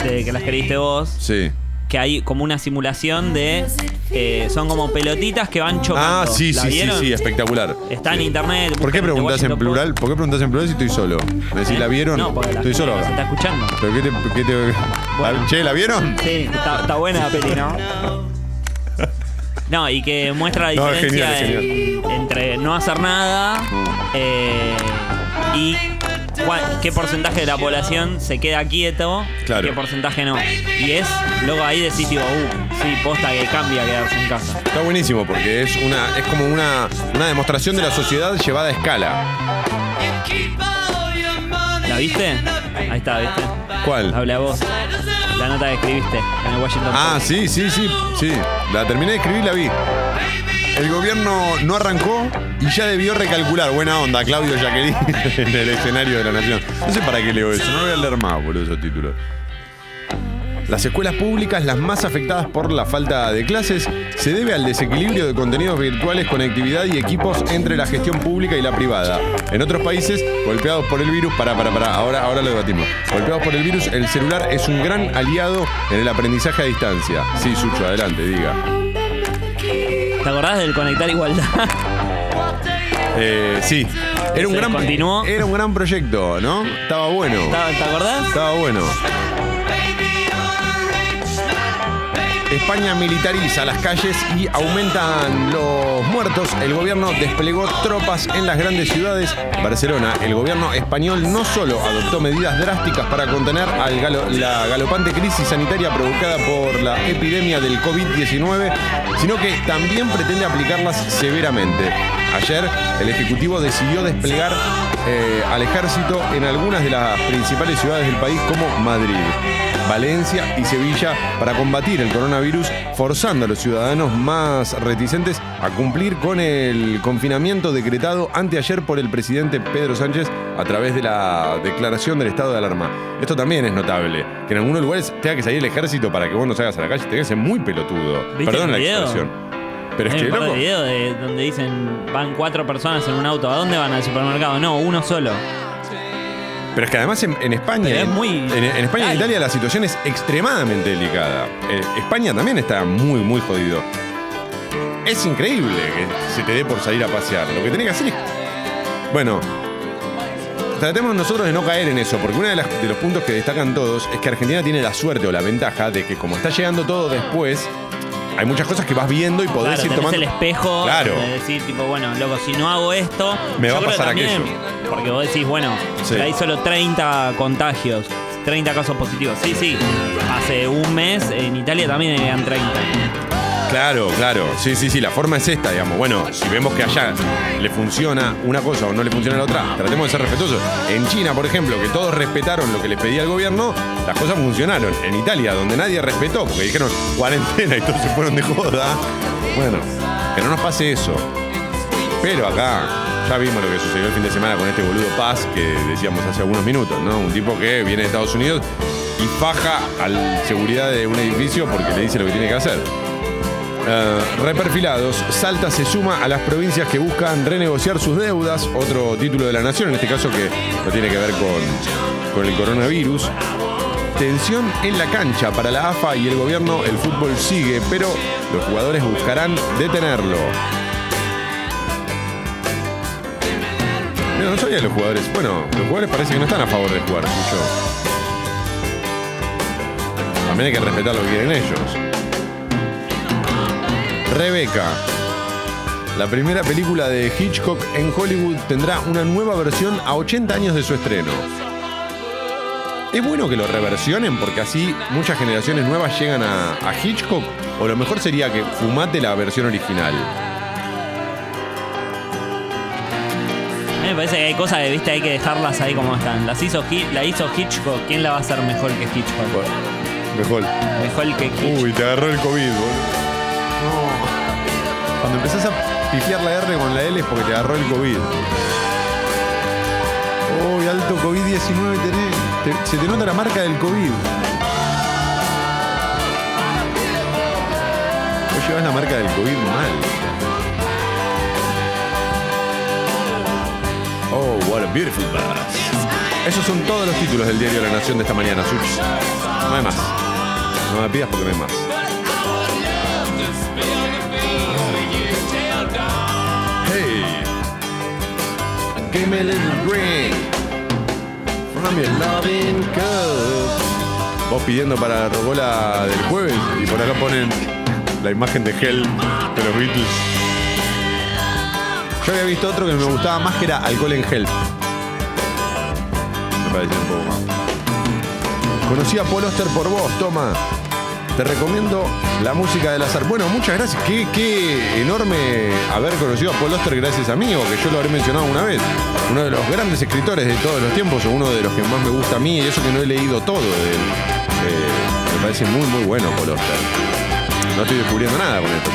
de que la escribiste vos. Sí. Que hay como una simulación de. eh, son como pelotitas que van chocando. Ah, sí, ¿La sí, sí, vieron? sí, espectacular. Está en internet. ¿Por qué de preguntás en Washington plural? ¿Por qué preguntás en plural si estoy solo? ¿Me decís, ¿Eh? la vieron? No, porque la estoy solo gente acá. se está escuchando. ¿Pero qué te, qué te- Bueno. Che, ¿la vieron? Sí, está, está buena la peli, ¿no? No, y que muestra la No, es diferencia genial, es en- entre no hacer nada eh, y qué porcentaje de la población se queda quieto Claro. y qué porcentaje no. Y es, luego ahí decís, tipo, uh, sí, posta que cambia quedarse en casa. Está buenísimo porque es una es como una, una demostración de la sociedad llevada a escala. ¿La viste? Ahí está, ¿viste? ¿Cuál? Habla vos. La nota que escribiste en el Washington Ah, Post. sí, sí, sí, sí. La terminé de escribir y la vi. El gobierno no arrancó y ya debió recalcular. Buena onda, Claudio Jacqueline en el escenario de la nación. No sé para qué leo eso, no voy a leer más, boludo, esos títulos. Las escuelas públicas, las más afectadas por la falta de clases, se debe al desequilibrio de contenidos virtuales, conectividad y equipos entre la gestión pública y la privada. En otros países, golpeados por el virus, para, para, para, ahora, ahora lo debatimos. Golpeados por el virus, el celular es un gran aliado en el aprendizaje a distancia. Sí, Sucho, adelante, diga. ¿Te acordás del Conectar Igualdad? Eh, sí, era un, ¿Se gran, continuó? era un gran proyecto, ¿no? Estaba bueno. ¿Te acordás? Estaba bueno. España militariza las calles y aumentan los muertos. El gobierno desplegó tropas en las grandes ciudades. Barcelona, el gobierno español no solo adoptó medidas drásticas para contener al la galopante crisis sanitaria provocada por la epidemia del COVID-19, sino que también pretende aplicarlas severamente. Ayer, el Ejecutivo decidió desplegar eh, al ejército en algunas de las principales ciudades del país como Madrid. Valencia y Sevilla para combatir el coronavirus, forzando a los ciudadanos más reticentes a cumplir con el confinamiento decretado anteayer por el presidente Pedro Sánchez a través de la declaración del estado de alarma. Esto también es notable, que en algunos lugares tenga que salir el ejército para que vos no salgas a la calle, tenés que ser muy pelotudo. ¿Viste Perdón la expresión. Pero es que, loco, de videos de- donde dicen van cuatro personas en un auto. ¿A dónde van al supermercado? No, uno solo. Pero es que además en, en España, Pero es en, muy- en- en España y Ay. Italia la situación es extremadamente delicada. Eh, España también está muy, muy jodido. Es increíble que se te dé por salir a pasear. Lo que tenés que hacer es. Bueno, tratemos nosotros de no caer en eso, porque uno de los puntos que destacan todos es que Argentina tiene la suerte o la ventaja de que, como está llegando todo después, hay muchas cosas que vas viendo y podés Claro, ir tenés tomando. el espejo Claro. de decir, tipo, bueno, loco, si no hago esto, Me va a pasar también, aquello. Porque vos decís, bueno, Sí. hay solo 30 contagios, 30 casos positivos. Sí, sí, hace un mes en Italia también eran 30. Claro, claro. Sí, sí, sí. La forma es esta, digamos. Bueno, si vemos que allá le funciona una cosa o no le funciona la otra, tratemos de ser respetuosos. En China, por ejemplo, que todos respetaron lo que les pedía el gobierno, las cosas funcionaron. En Italia, donde nadie respetó, porque dijeron cuarentena y todos se fueron de joda. Bueno, que no nos pase eso. Pero acá ya vimos lo que sucedió el fin de semana con este boludo Paz que decíamos hace algunos minutos, ¿no? Un tipo que viene de Estados Unidos y faja a la seguridad de un edificio porque le dice lo que tiene que hacer. Eh, reperfilados, Salta se suma a las provincias que buscan renegociar sus deudas, otro título de la nación, en este caso que no tiene que ver con, con el coronavirus. Tensión en la cancha para la AFA y el gobierno, el fútbol sigue, pero los jugadores buscarán detenerlo. No, no sabía los jugadores. Bueno, los jugadores parece que no están a favor de jugar, Sucho. También hay que respetar lo que quieren ellos. Rebeca. La primera película de Hitchcock en Hollywood tendrá una nueva versión a 80 años de su estreno. ¿Es bueno que lo reversionen porque así muchas generaciones nuevas llegan a, a Hitchcock? ¿O lo mejor sería que fumate la versión original? A mí me parece que hay cosas que viste hay que dejarlas ahí como están. Las hizo Hi- la hizo Hitchcock, ¿quién la va a hacer mejor que Hitchcock? Mejor. Mejor que Hitchcock. Uy, te agarró el COVID, boludo. No. Cuando empezás a pifiar la R con la L es porque te agarró el COVID. Uy, alto COVID-19 tenés. Te- se te nota la marca del COVID. Vos llevas la marca del COVID mal. Oh, what a beautiful bus. Esos son todos los títulos del diario La Nación de esta mañana, Such. No hay más. No me pidas porque no hay más. Give a little drink. Vos pidiendo para la rocola del jueves y por acá ponen la imagen de Hell de los Beatles. Yo había visto otro que me gustaba más que era Alcohol en Hell. Me parecía un poco más. Conocí a Paul Oster por vos, toma. Te recomiendo la música del azar. Bueno, muchas gracias. Qué, enorme haber conocido a Paul Oster gracias a mí, o que yo lo habré mencionado una vez. Uno de los grandes escritores de todos los tiempos, o uno de los que más me gusta a mí, y eso que no he leído todo de él. Eh, me parece muy, muy bueno Paul Oster. No estoy descubriendo nada con esto,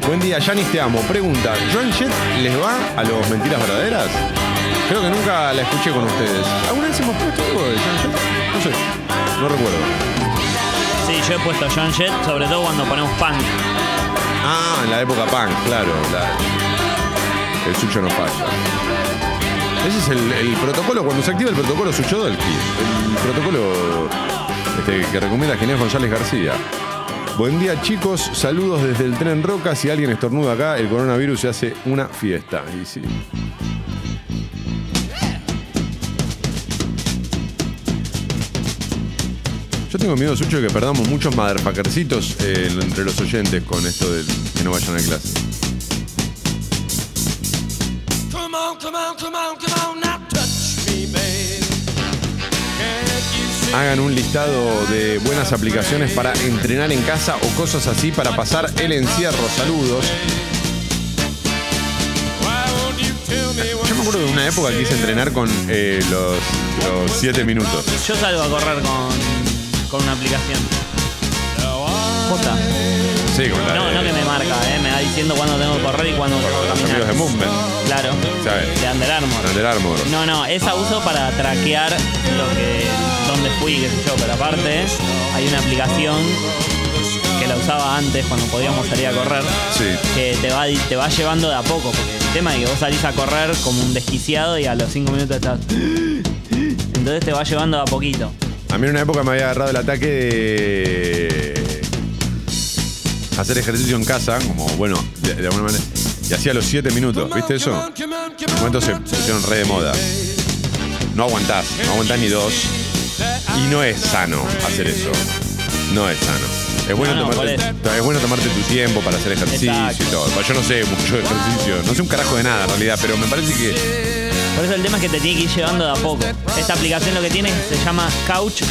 pero. Buen día, Janis, te amo. Pregunta, ¿Joan Jett les va a los mentiras verdaderas? Creo que nunca la escuché con ustedes. ¿Alguna vez hemos puesto algo de Joan Jett? No sé, no recuerdo. Sí, yo he puesto John Jett, sobre todo cuando ponemos punk. Ah, en la época punk, claro. la- El sucho no falla. Ese es el, el protocolo, cuando se activa el protocolo Sucho Dolki. El protocolo este, que recomienda Ginés González García. Buen día chicos, saludos desde el tren Roca. Si alguien estornuda acá, el coronavirus se hace una fiesta. Y sí. Yo tengo miedo, Sucho, de que perdamos muchos motherfuckercitos eh, entre los oyentes con esto de que no vayan a clase. Come on, come on, come on, come on, now touch me, babe. Can't you see? Hagan un listado de buenas aplicaciones para entrenar en casa o cosas así para pasar el encierro. Saludos. Yo me acuerdo de una época que quise entrenar con eh, los 7 minutos. Yo salgo a correr con, con una aplicación. Posta. Sí, con la No, de no que me marca, eh, me va diciendo cuándo tengo que correr y cuándo tengo que los caminar. amigos de Movement. Claro. ¿Sabes? De Under Armour. Under Armour. No, no, esa uso para traquear lo que, dónde fui, qué sé yo, pero aparte hay una aplicación que la usaba antes cuando podíamos salir a correr, Sí. que te va, te va llevando de a poco, porque el tema es que vos salís a correr como un desquiciado y a los 5 minutos estás... Entonces te va llevando de a poquito. A mí en una época me había agarrado el ataque de hacer ejercicio en casa, como bueno, de, de alguna manera. Y hacía los 7 minutos, ¿viste eso? En un momento se pusieron re de moda. No aguantás, no aguantás ni dos. Y no es sano hacer eso. No es sano. Es bueno, No, no, tomarte, es bueno tomarte tu tiempo para hacer ejercicio Exacto. y todo. Yo no sé mucho de ejercicio, no sé un carajo de nada en realidad, pero me parece que Por eso el tema es que te tiene que ir llevando de a poco. Esta aplicación lo que tiene se llama Couch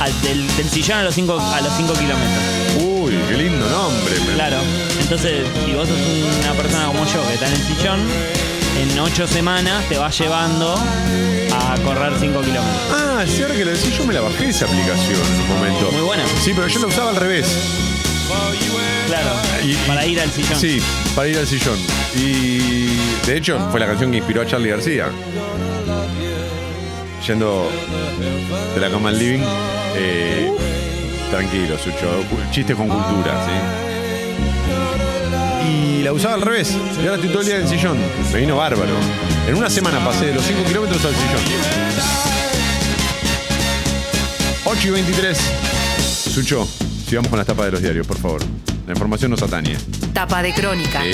al- del, del sillón a los 5 a los 5 kilómetros. Uy, qué lindo nombre. me- Claro. Entonces, si vos sos una persona como yo que está en el sillón, en 8 semanas te va llevando a correr 5 kilómetros. Ah, cierto que lo decís, yo me la bajé esa aplicación en un momento. Muy buena. Sí, pero yo la usaba al revés. Claro. Y- para ir al sillón. Sí, para ir al sillón. Y de hecho fue la canción que inspiró a Charlie García. Yendo de la cama al living. eh, tranquilo, Sucho. Chistes con cultura, ¿sí? Y la usaba al revés. Y ahora estoy todo el día en el sillón. Me vino bárbaro. En una semana pasé de los 5 kilómetros al sillón. 8 y 23. Sucho, sigamos con las tapas de los diarios, por favor. La información nos atañe. Tapa de crónica.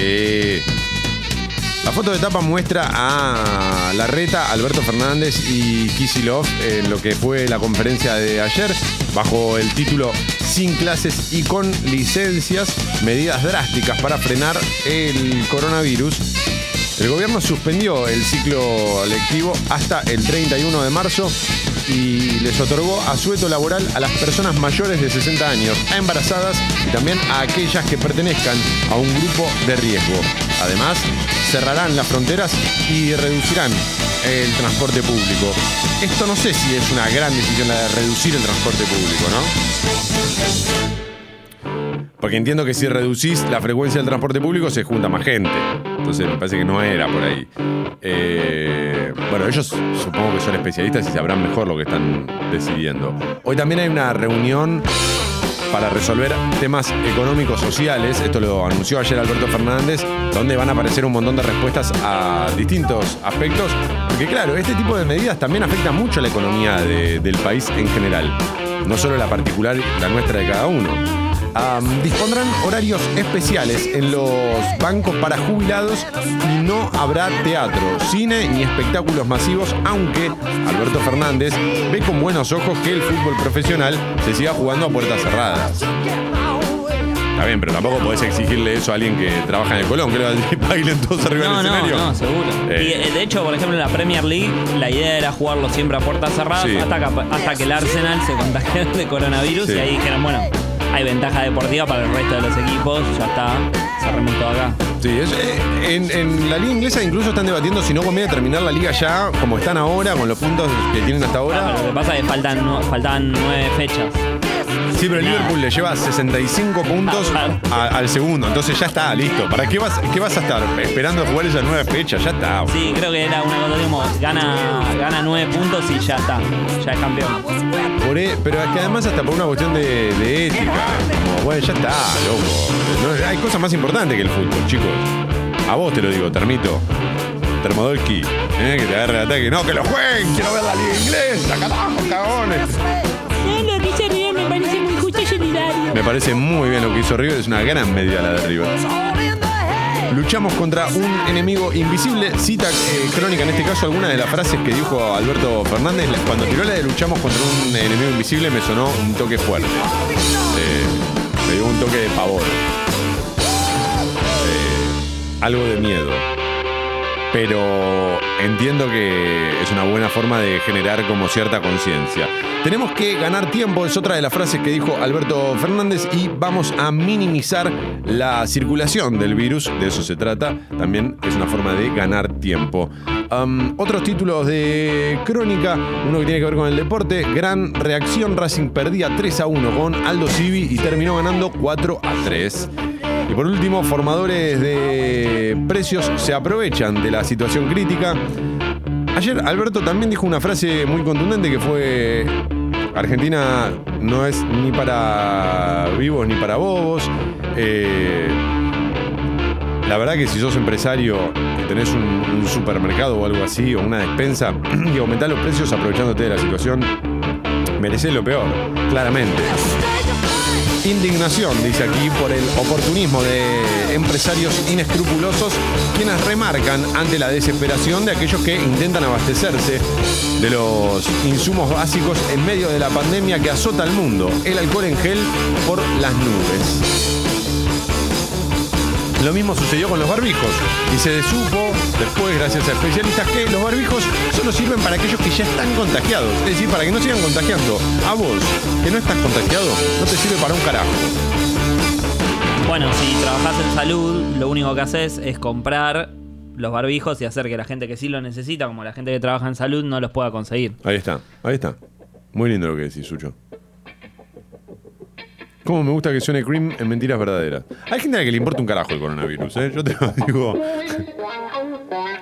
La foto de tapa muestra a Larreta, Alberto Fernández y Kisilov en lo que fue la conferencia de ayer, bajo el título Sin clases y con licencias, medidas drásticas para frenar el coronavirus. El gobierno suspendió el ciclo lectivo hasta el 31 de marzo y les otorgó asueto laboral a las personas mayores de 60 años, a embarazadas y también a aquellas que pertenezcan a un grupo de riesgo. Además, cerrarán las fronteras y reducirán el transporte público. Esto no sé si es una gran decisión la de reducir el transporte público, ¿no? Porque entiendo que si reducís la frecuencia del transporte público se junta más gente. Entonces me parece que no era por ahí. Eh, bueno, ellos supongo que son especialistas y sabrán mejor lo que están decidiendo. Hoy también hay una reunión para resolver temas económicos sociales. Esto lo anunció ayer Alberto Fernández, donde van a aparecer un montón de respuestas a distintos aspectos. Porque claro, este tipo de medidas también afecta mucho a la economía de- del país en general. No solo la particular, la nuestra de cada uno. Dispondrán horarios especiales en los bancos para jubilados y no habrá teatro, cine ni espectáculos masivos, aunque Alberto Fernández ve con buenos ojos que el fútbol profesional se siga jugando a puertas cerradas. Está bien, pero tampoco podés exigirle eso a alguien que trabaja en el Colón, que lo bailen todos arriba No, del no, escenario. no, seguro. Eh. Y eh, de hecho, por ejemplo, en la Premier League, la idea era jugarlo siempre a puertas cerradas Sí. hasta, que, hasta que el Arsenal se contagiara de coronavirus Sí. y ahí dijeron, bueno, hay ventaja deportiva para el resto de los equipos, ya está, cerremos todo acá. Sí, es- eh, en, en la liga inglesa incluso están debatiendo si no conviene terminar la liga ya, como están ahora, con los puntos que tienen hasta ahora. Lo que pasa es que faltan, faltan nueve fechas. Sí, pero el Liverpool le lleva 65 puntos a- al segundo, entonces ya está, listo. ¿Para qué vas, qué vas a estar esperando a jugar esas nueve fechas? Ya está. Sí, creo que era una cosa como gana, gana nueve puntos y ya está, ya es campeón. Por e- pero es que además hasta por una cuestión de, de ética. Como, bueno, ya está, loco. No, hay cosas más importantes que el fútbol, chicos. A vos te lo digo, Termito. Termodolski, ¿eh? que te agarre el ataque. No, que lo jueguen, quiero ver la liga inglesa, carajo, cagones. No, lo que hizo River me parece muy justo y solidario. Me parece muy bien lo que hizo River, es una gran medida la de River. Luchamos contra un enemigo invisible. Cita eh, crónica, en este caso, alguna de las frases que dijo Alberto Fernández. Cuando tiró la de luchamos contra un enemigo invisible me sonó un toque fuerte. Me dio un toque de pavor. Eh, algo de miedo. Pero entiendo que es una buena forma de generar como cierta conciencia. Tenemos que ganar tiempo, es otra de las frases que dijo Alberto Fernández, y vamos a minimizar la circulación del virus, de eso se trata, también es una forma de ganar tiempo. Otros títulos de crónica, uno que tiene que ver con el deporte, gran reacción, Racing perdía 3 a 1 con Aldo Civi y terminó ganando 4 a 3. Y por último, formadores de precios se aprovechan de la situación crítica. Ayer Alberto también dijo una frase muy contundente que fue, Argentina no es ni para vivos ni para bobos. Eh, la verdad que si sos empresario y tenés un, un supermercado o algo así, o una despensa, y aumentás los precios aprovechándote de la situación, mereces lo peor, claramente. Indignación, dice aquí, por el oportunismo de empresarios inescrupulosos quienes remarcan ante la desesperación de aquellos que intentan abastecerse de los insumos básicos en medio de la pandemia que azota al mundo, el alcohol en gel por las nubes. Lo mismo sucedió con los barbijos y se supo después, gracias a especialistas, que los barbijos solo sirven para aquellos que ya están contagiados. Es decir, para que no sigan contagiando. A vos, que no estás contagiado, no te sirve para un carajo. Bueno, si trabajás en salud, lo único que haces es comprar los barbijos y hacer que la gente que sí lo necesita, como la gente que trabaja en salud, no los pueda conseguir. Ahí está, ahí está. Muy lindo lo que decís, Sucho. Cómo me gusta que suene Cream en mentiras verdaderas. Hay gente a la que le importa un carajo el coronavirus, ¿eh? Yo te lo digo.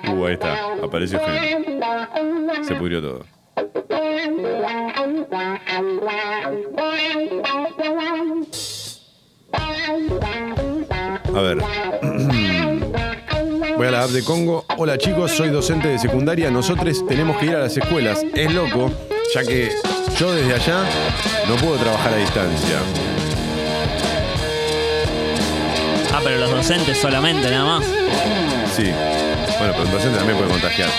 Uh, ahí está. Apareció gente. Se pudrió todo. A ver. Voy a la app de Congo. Hola chicos, soy docente de secundaria. Nosotros tenemos que ir a las escuelas. Es loco, ya que yo desde allá no puedo trabajar a distancia. Ah, pero los docentes solamente, nada más. Sí. Bueno, pero un docente también puede contagiar.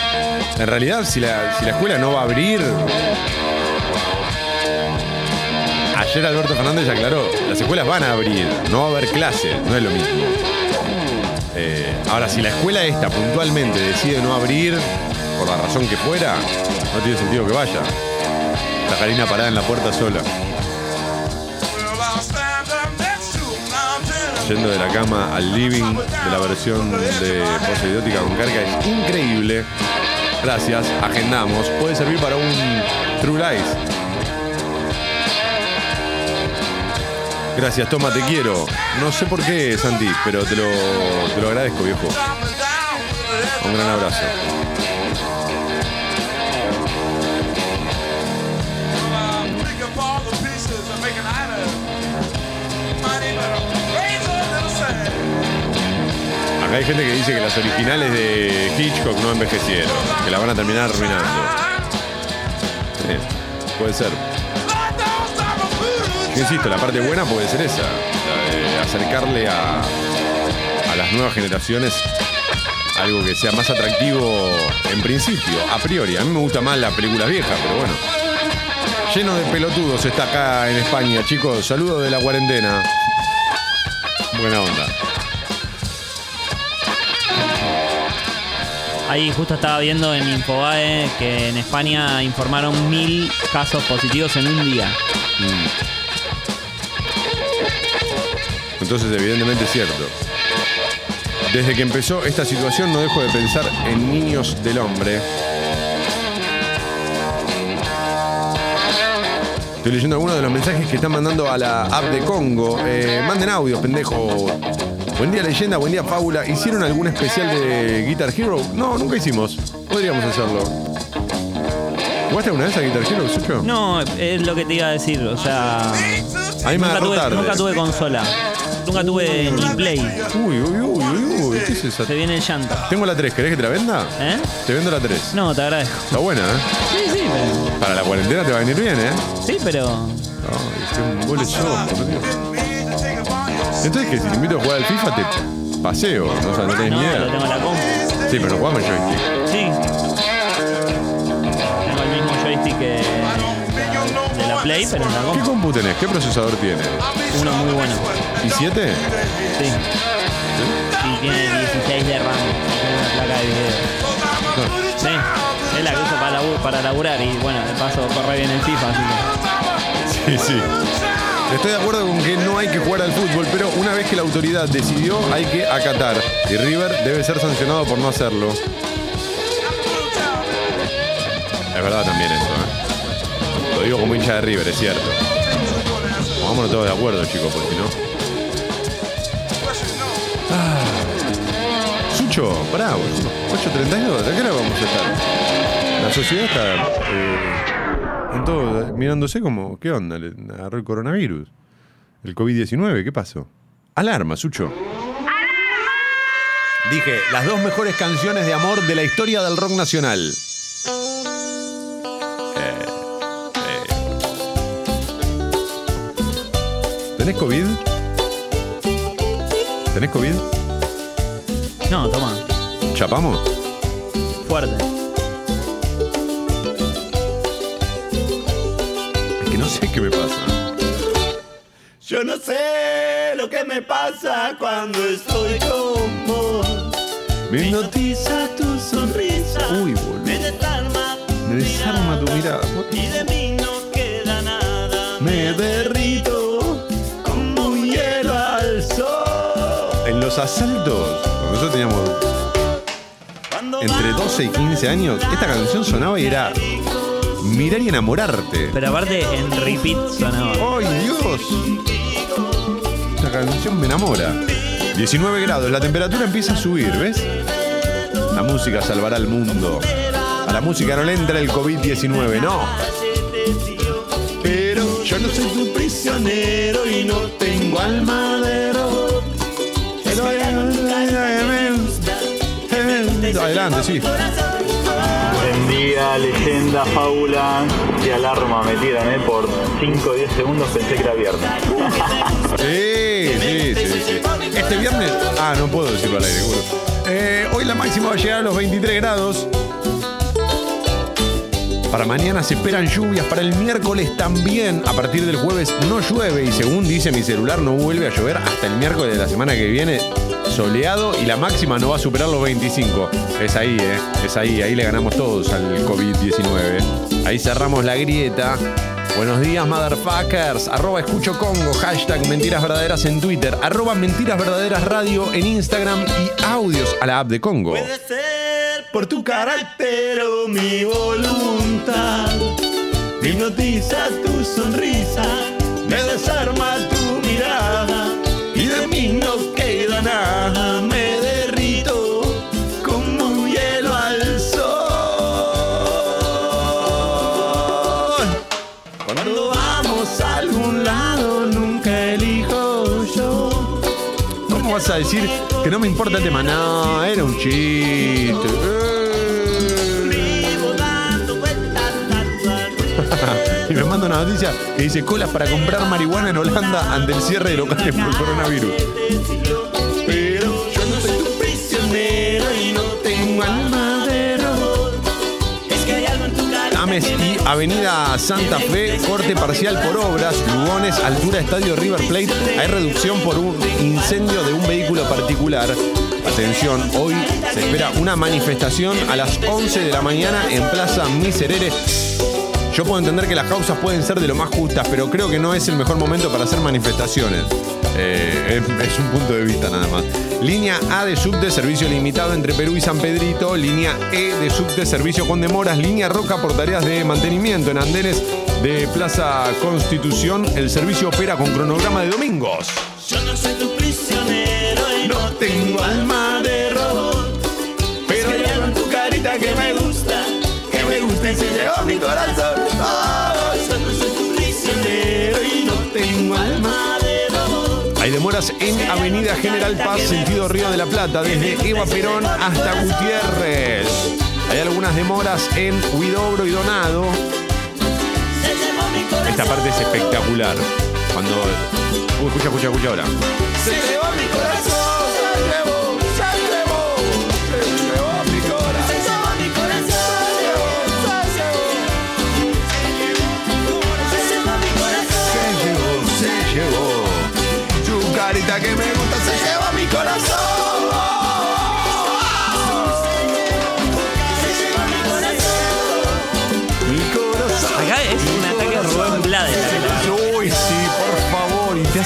En realidad, si la, si la escuela no va a abrir. Ayer Alberto Fernández aclaró, las escuelas van a abrir, no va a haber clases, no es lo mismo. Eh, ahora, si la escuela esta puntualmente decide no abrir, por la razón que fuera, no tiene sentido que vaya. La Karina parada en la puerta sola. Yendo de la cama al living de la versión de pose idiótica con carga es increíble. Gracias, agendamos. Puede servir para un True Lies. Gracias, toma, te quiero. No sé por qué, Santi, pero te lo, te lo agradezco, viejo. Un gran abrazo. Acá hay gente que dice que las originales de Hitchcock no envejecieron, que la van a terminar arruinando. Sí, puede ser. Insisto, la parte buena puede ser esa, acercarle a, a las nuevas generaciones algo que sea más atractivo en principio, a priori. A mí me gusta más la película vieja, pero bueno. Lleno de pelotudos está acá en España, chicos. Saludos de la cuarentena. Buena onda. Ahí justo estaba viendo en Infobae que en España informaron mil casos positivos en un día. Mm. Entonces, evidentemente es cierto. Desde que empezó esta situación no dejo de pensar en niños del hombre. Estoy leyendo algunos de los mensajes que están mandando a la app de Congo. Eh, manden audio, pendejo. Buen día, leyenda. Buen día, fábula. ¿Hicieron algún especial de Guitar Hero? No, nunca hicimos. Podríamos hacerlo. ¿Jugaste alguna vez a Guitar Hero, Sucho? No, es lo que te iba a decir, o sea. A mí me nunca, agarró tuve, tarde. nunca tuve consola. Nunca tuve ni Play. Uy, uy, uy, uy, uy. ¿Qué es esa? Se viene el llanta. Tengo la 3. ¿Querés que te la venda? ¿Eh? Te vendo la 3. No, te agradezco. Está buena, ¿eh? Sí, sí, pero. Para la cuarentena te va a venir bien, ¿eh? Sí, pero. Ay, qué un gol yo, por Dios. Entonces, que si te invito a jugar al FIFA, te paseo. No, o sea, no tenés No, ni idea. tengo en la compu. Sí, pero no jugamos el joystick. Sí. Tengo el mismo joystick que Play, pero en la ¿Qué compu. compu tenés? ¿Qué procesador tiene? Uno muy bueno. ¿Y 7? Sí. Y tiene 16 de RAM. Tiene una placa de video. Sí. Es la que uso para, labu- para laburar y bueno, de paso corre bien el FIFA, así que. Sí, sí. Estoy de acuerdo con que no hay que jugar al fútbol, pero una vez que la autoridad decidió, hay que acatar. Y River debe ser sancionado por no hacerlo. Es verdad también eso, ¿eh? Digo como hincha de River, es cierto. Pongámonos todos de acuerdo, chicos, porque si no. Ah. Sucho, pará, boludo. 8.32, ¿de qué hora vamos a estar? La sociedad está eh, en todo, mirándose como, ¿qué onda? Le agarró el coronavirus. El COVID-19, ¿qué pasó? Alarma, Sucho. Dije, las dos mejores canciones de amor de la historia del rock nacional. ¿Tenés COVID? ¿Tenés COVID? No, toma. ¿Chapamos? Fuerte. Es que no sé qué me pasa. Yo no sé lo que me pasa cuando estoy con vos. Me hipnotiza tu sonrisa. Uy, boludo. Me desarma Me desarma tu mirada. y de mí no queda nada. Me derrito los asaltos, cuando nosotros teníamos entre 12 y 15 años, esta canción sonaba y era mirar y enamorarte. Pero aparte en repeat sonaba. ¡Ay, Dios! Esta canción me enamora. 19 grados, la temperatura empieza a subir, ¿ves? La música salvará al mundo. A la música no le entra el COVID-19, no. Pero yo no soy tu prisionero y no tengo alma de Adelante, sí. Buen día, leyenda, fábula y alarma me tiran, ¿eh? Por 5 o 10 segundos pensé que era viernes. Sí, sí, sí, sí. Este viernes. Ah, no puedo decirlo al aire, seguro. Eh, hoy la máxima va a llegar a los 23 grados. Para mañana se esperan lluvias, para el miércoles también. A partir del jueves no llueve y según dice mi celular no vuelve a llover hasta el miércoles de la semana que viene. Soleado y la máxima no va a superar los 25. Es ahí, ¿eh? Es ahí, ahí le ganamos todos al COVID-19. Ahí cerramos la grieta. Buenos días, motherfuckers. Arroba escucho Congo. Hashtag mentiras verdaderas en Twitter. Arroba mentiras verdaderas radio en Instagram y audios a la app de Congo. por tu carácter o mi voluntad. Hipnotiza tu sonrisa, me desarma a decir que no me importa el tema? No, era un chiste. Vueltas y me manda una noticia que dice colas para comprar marihuana en Holanda ante el cierre de locales por coronavirus. Avenida Santa Fe, corte parcial por obras, Lugones, altura Estadio River Plate. Hay reducción por un incendio de un vehículo particular. Atención, hoy se espera una manifestación a las 11 de la mañana en Plaza Miserere. Yo puedo entender que las causas pueden ser de lo más justas, pero creo que no es el mejor momento para hacer manifestaciones. Eh, es, es un punto de vista nada más. Línea A de subte, servicio limitado entre Perú y San Pedrito. Línea E de subte, servicio con demoras. Línea Roca por tareas de mantenimiento en andenes de Plaza Constitución. El servicio opera con cronograma de domingos. Yo no soy tu prisionero y no tengo alma de robot. Pero en tu carita que me gusta, que me gusta y se llevó mi corazón. En Avenida General Paz, sentido Río de la Plata, desde Eva Perón hasta Gutiérrez. Hay algunas demoras en Huidobro y Donado. Esta parte es espectacular. Cuando. Uy, escucha, escucha, escucha ahora.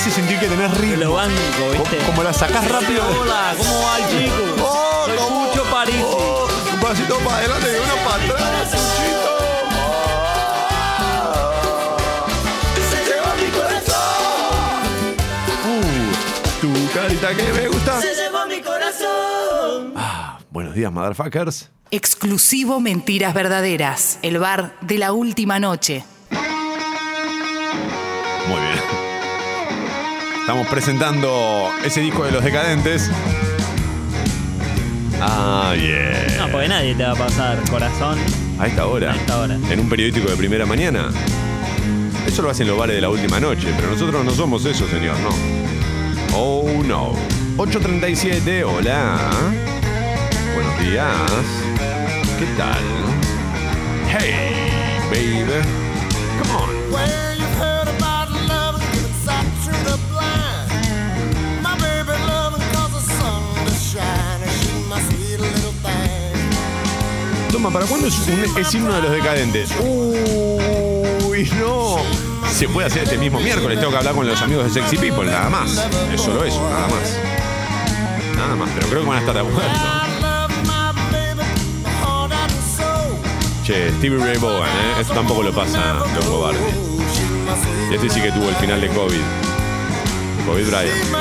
Hace sentir que tenés ritmo. Lo banco, ¿viste? Como, como la sacás rápido. Hola, ¿cómo va el chico? Oh, Soy París. Oh, un pasito para adelante y uno para atrás. Se lleva mi corazón. Uh, tu carita que me gusta. Se llevó mi corazón. Ah, buenos días, motherfuckers. Exclusivo Mentiras Verdaderas, el bar de la última noche. Estamos presentando ese disco de los decadentes. Ah, bien. No, porque nadie te va a pasar corazón. A esta hora. A esta hora. En un periódico de primera mañana. Eso lo hacen los bares de la última noche, pero nosotros no somos eso, señor, no. Oh, no. 8.37, hola. Buenos días. ¿Qué tal? Hey, baby. Come on. ¿Para cuándo es, un, es himno de los decadentes? Uy, no. Se puede hacer este mismo miércoles. Tengo que hablar con los amigos de Sexy People, nada más. Es solo eso, nada más. Nada más, pero creo que van a estar de acuerdo. Che, Stevie Ray Vaughan, ¿eh? Esto tampoco lo pasa Longo Barbie. She's my sweet, Y este sí que tuvo el final de COVID. COVID Bryant.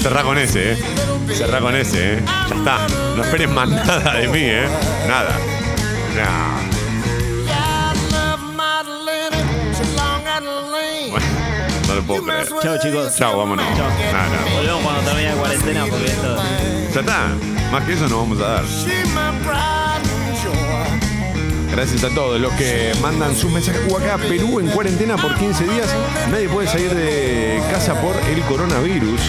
Cerrá con ese, ¿eh? Cerrá con ese, ¿eh? Ya está. No esperes más nada de mí, ¿eh? Nada. Bueno, no lo puedo creer. Chao, chicos. Chao, vámonos. Nada, nada. Volvemos cuando termine la cuarentena porque esto. Ya está. Más que eso no vamos a dar. Gracias a todos los que mandan sus mensajes. Acá Perú en cuarentena por 15 días. Nadie puede salir de casa por el coronavirus.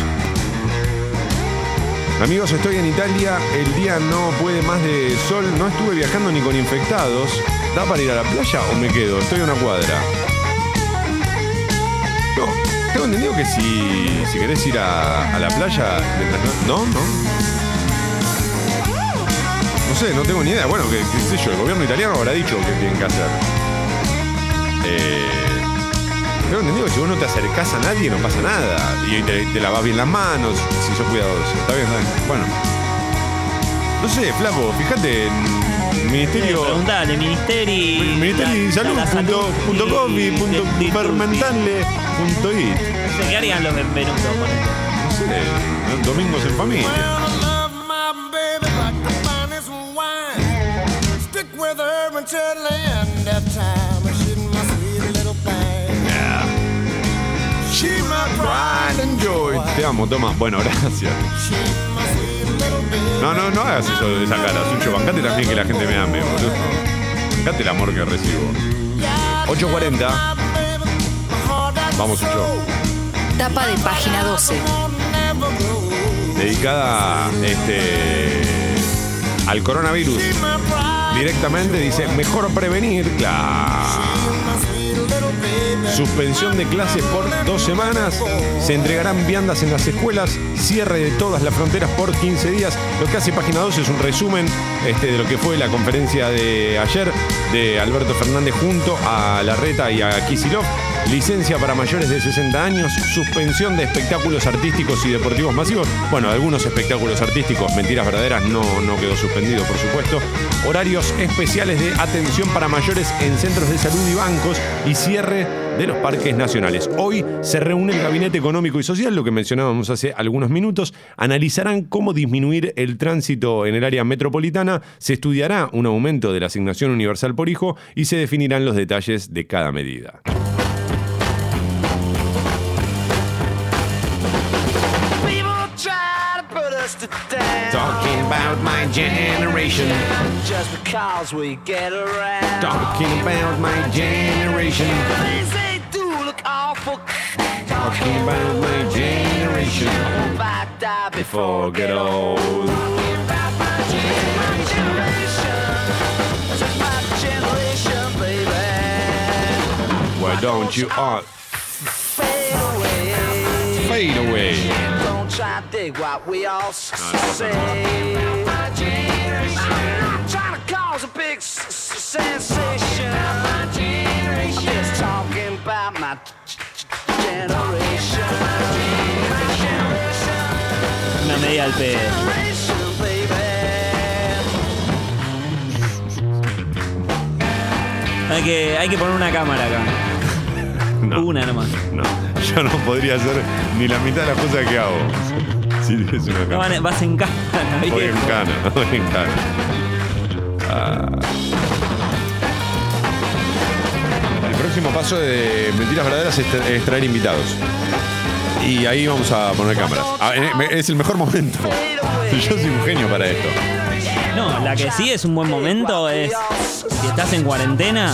Amigos, estoy en Italia, el día no puede más de sol, no estuve viajando ni con infectados. ¿Da para ir a la playa o me quedo? Estoy a una cuadra. No, tengo entendido que si, si querés ir a, a la playa, no, no. No sé, no tengo ni idea. Bueno, que, qué sé yo, el gobierno italiano habrá dicho qué tienen que hacer. Eh, tengo entendido que si vos no te acercás a nadie no pasa nada. Y te, te lavas bien las manos, si sos cuidadoso. Está bien, está bien. Bueno. No sé, flaco, fíjate en Ministerio. Preguntale, Ministeri. Ministerio de Salud. la punto, punto comi, punto fermentale, punto it. No sé qué harían los benvenutos con esto. No sé, domingos en familia. And joy. Te amo, toma. Bueno, gracias. No, no, no hagas eso de esa cara, Sucho. Bancate también que la gente me ame, boludo. Bancate el amor que recibo. 8.40. Vamos, Sucho. Tapa de página 12. dedicada este, al coronavirus. Directamente dice, mejor prevenir, claro. Suspensión de clases por dos semanas. Se entregarán viandas en las escuelas. Cierre de todas las fronteras por 15 días. Lo que hace Página 12 es un resumen este, de lo que fue la conferencia de ayer de Alberto Fernández junto a Larreta y a Kisilov. Licencia para mayores de 60 años, suspensión de espectáculos artísticos y deportivos masivos. Bueno, algunos espectáculos artísticos, mentiras verdaderas, no, no quedó suspendido, por supuesto. Horarios especiales de atención para mayores en centros de salud y bancos y cierre de los parques nacionales. Hoy se reúne el Gabinete Económico y Social, lo que mencionábamos hace algunos minutos. Analizarán cómo disminuir el tránsito en el área metropolitana, se estudiará un aumento de la asignación universal por hijo y se definirán los detalles de cada medida. Us. Talking about my generation. Just because we get around. Talking about my generation. Things they do look awful. Talking about my generation. I die before Before get old. Why don't you all fade away? Don't try to dig what we all s- say. I'm trying to cause a big s- s- sensation. I'm just talking about my generation. Una media al pedo. Generation, baby. Hay que, hay que poner una cámara acá. Una nomás. No, yo no podría hacer ni la mitad de las cosas que hago. Si tienes una No, van- vas en cana, Voy en viejo. cana, voy en cana. Ah. El próximo paso de Mentiras Verdaderas es, tra- es traer invitados. Y ahí vamos a poner cámaras. Ah, eh, Es el mejor momento. Yo soy un genio para esto. No, la que sí es un buen momento es si estás en cuarentena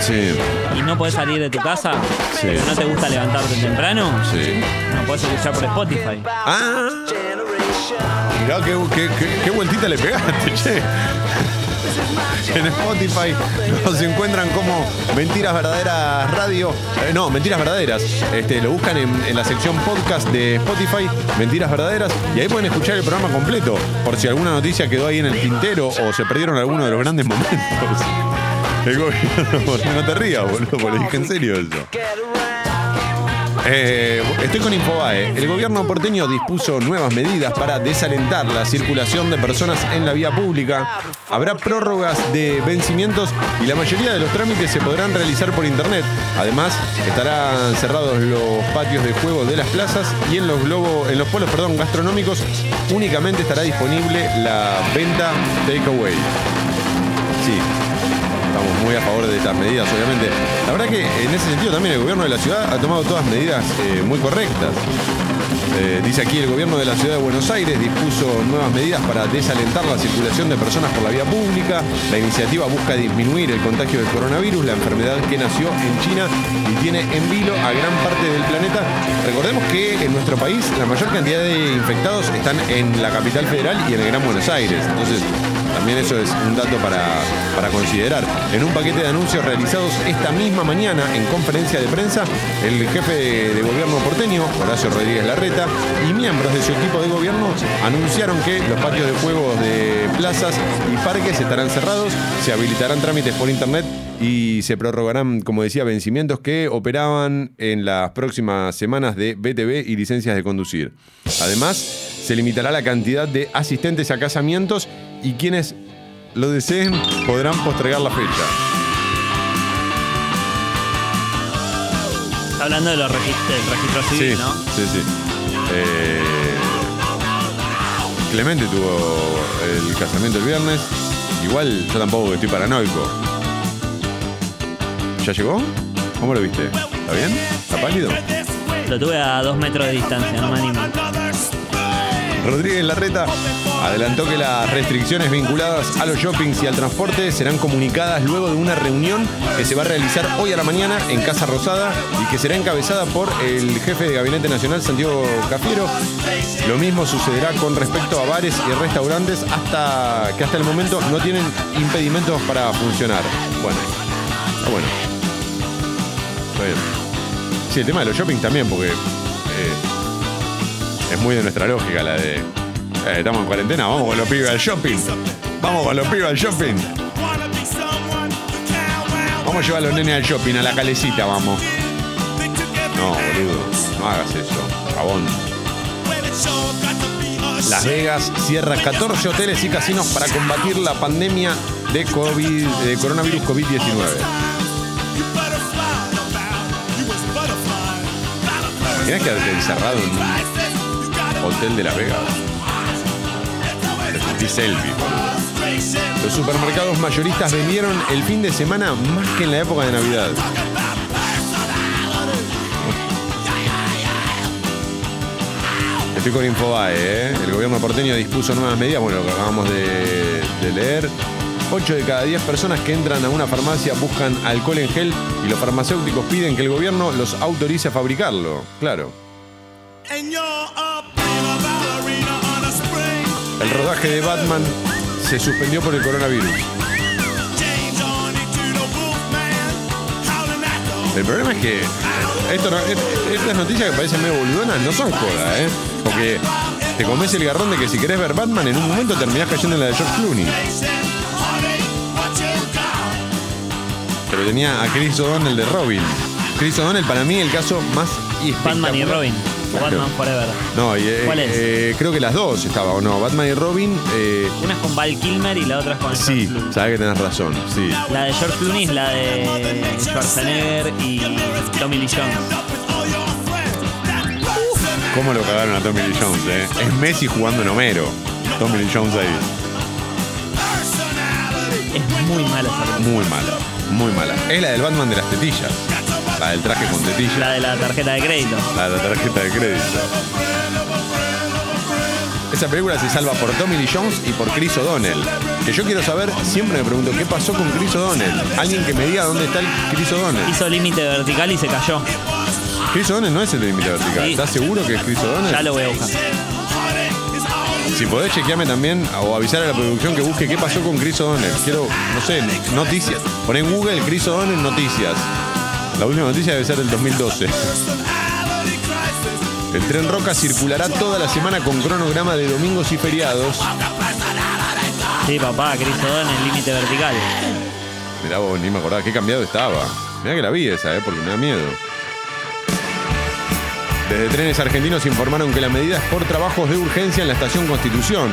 Sí, y no podés salir de tu casa, Sí. pero no te gusta levantarte temprano, sí. no podés escuchar por Spotify. Ah, mirá qué, qué, qué- qué vueltita le pegaste, che. En Spotify nos encuentran como Mentiras Verdaderas Radio. Eh, no, Mentiras Verdaderas. Este, lo buscan en, la sección podcast de Spotify, Mentiras Verdaderas, y ahí pueden escuchar el programa completo. Por si alguna noticia quedó ahí en el tintero o se perdieron alguno de los grandes momentos. El gobierno- no te rías, boludo, porque dije en serio eso. Eh, estoy con Infobae. El gobierno porteño dispuso nuevas medidas para desalentar la circulación de personas en la vía pública. Habrá prórrogas de vencimientos y la mayoría de los trámites se podrán realizar por internet. Además, estarán cerrados los patios de juego de las plazas y en los globos, en los polos, perdón, gastronómicos únicamente estará disponible la venta takeaway. Sí, Muy a favor de estas medidas, obviamente. La verdad que en ese sentido también el gobierno de la ciudad ha tomado todas medidas eh, muy correctas. Eh, dice aquí, el gobierno de la ciudad de Buenos Aires dispuso nuevas medidas para desalentar la circulación de personas por la vía pública. La iniciativa busca disminuir el contagio del coronavirus, la enfermedad que nació en China y tiene en vilo a gran parte del planeta. Recordemos que en nuestro país la mayor cantidad de infectados están en la capital federal y en el Gran Buenos Aires. Entonces, también eso es un dato para, para considerar. En un paquete de anuncios realizados esta misma mañana en conferencia de prensa, el jefe de gobierno porteño, Horacio Rodríguez Larreta, y miembros de su equipo de gobierno anunciaron que los patios de juegos de plazas y parques estarán cerrados, se habilitarán trámites por internet y se prorrogarán, como decía, vencimientos que operaban en las próximas semanas de BTV y licencias de conducir. Además, se limitará la cantidad de asistentes a casamientos y quienes lo deseen podrán postergar la fecha. Está hablando de los registros, del registro civil, Sí, ¿no? sí, sí. Eh, Clemente tuvo el casamiento el viernes. Igual yo tampoco estoy paranoico. ¿Ya llegó? ¿Cómo lo viste? ¿Está bien? ¿Está pálido? Lo tuve a dos metros de distancia, no me animo. Rodríguez Larreta adelantó que las restricciones vinculadas a los shoppings y al transporte serán comunicadas luego de una reunión que se va a realizar hoy a la mañana en Casa Rosada y que será encabezada por el jefe de Gabinete Nacional, Santiago Cafiero. Lo mismo sucederá con respecto a bares y restaurantes hasta que hasta el momento no tienen impedimentos para funcionar. Bueno, bueno. Bien. Sí, el tema de los shoppings también, porque eh, es muy de nuestra lógica la de. eh, estamos en cuarentena, vamos con los pibes al shopping. Vamos con los pibes al shopping. Vamos a llevar a los nenes al shopping, a la calecita, vamos. No, boludo, no hagas eso, cabón. Las Vegas cierra 14 hoteles y casinos para combatir la pandemia de, COVID, de coronavirus COVID-19. ¿Tienes quedarte encerrado en hotel de Las Vegas? Te sentís selfie. Los supermercados mayoristas vendieron el fin de semana más que en la época de Navidad. Estoy con Infobae, ¿eh? El gobierno porteño dispuso nuevas medidas, bueno, lo que acabamos de, de leer. 8 de cada 10 personas que entran a una farmacia buscan alcohol en gel y los farmacéuticos piden que el gobierno los autorice a fabricarlo. Claro. El rodaje de Batman se suspendió por el coronavirus. El problema es que esto no- est- estas noticias que parecen medio boludonas no son joda, ¿eh? Porque te comes el garrón de que si querés ver Batman en un momento terminás cayendo en la de George Clooney. Pero tenía a Chris O'Donnell de Robin. Chris O'Donnell para mí el caso más Batman y. Robin. O. Batman Forever. No, y, eh, ¿Cuál es? eh, creo que las dos estaba, ¿o no? Batman y Robin. eh, Una es con Val Kilmer y la otra es con George sí, Clooney. sabes que tenés razón. Sí. La de George Clooney es la de Schwarzenegger y Tommy Lee Jones. ¿Cómo lo cagaron a Tommy Lee Jones, eh? Es Messi jugando en Homero. Tommy Lee Jones ahí. Es muy mala esa película. Muy mala. Muy mala. Es la del Batman de las tetillas. La del traje con tetillas. La de la tarjeta de crédito. La de la tarjeta de crédito. Esa película se salva por Tommy Lee Jones y por Chris O'Donnell. Que yo quiero saber, siempre me pregunto, ¿qué pasó con Chris O'Donnell? Alguien que me diga dónde está el Chris O'Donnell. Hizo límite vertical y se cayó. Chris O'Donnell no es el límite vertical. Sí. ¿Estás seguro que es Chris O'Donnell? Ya lo voy a buscar. Si podés chequearme también o avisar a la producción que busque qué pasó con Chris O'Donnell. Quiero, no sé, noticias. Pon en Google Chris O'Donnell noticias. La última noticia debe ser del 2012. El tren Roca circulará toda la semana con cronograma de domingos y feriados. Sí, papá, Chris O'Donnell, límite vertical. Mirá vos, ni me acordaba qué cambiado estaba. Mirá que la vi esa, ¿eh? porque me da miedo. Desde trenes argentinos informaron que la medida es por trabajos de urgencia en la estación Constitución.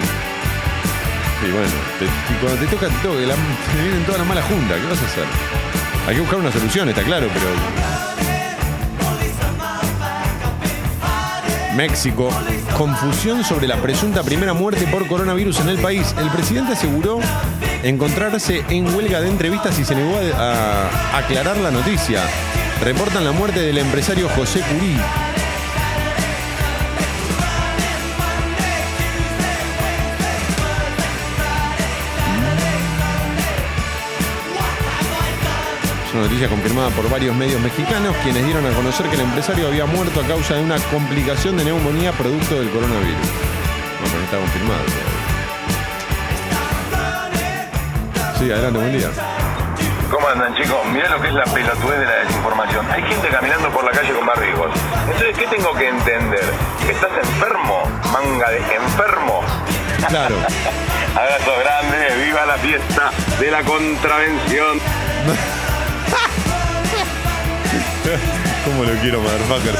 Y bueno, te- cuando te toca, te toca, te vienen todas las malas juntas. ¿Qué vas a hacer? Hay que buscar una solución, está claro, pero. México. Confusión sobre la presunta primera muerte por coronavirus en el país. El presidente aseguró encontrarse en huelga de entrevistas y se negó a, aclarar la noticia. Reportan la muerte del empresario José Curí. Una noticia confirmada por varios medios mexicanos, quienes dieron a conocer que el empresario había muerto a causa de una complicación de neumonía producto del coronavirus. No, pero no está confirmado. Sí, adelante, buen día. ¿Cómo andan chicos? Mirá lo que es la pelotudez de la desinformación. Hay gente caminando por la calle con barbijos. Entonces, ¿qué tengo que entender? ¿Que estás enfermo? Manga de enfermo. Claro. Abrazo grande, viva la fiesta de la contravención. ¿Cómo lo quiero, motherfucker?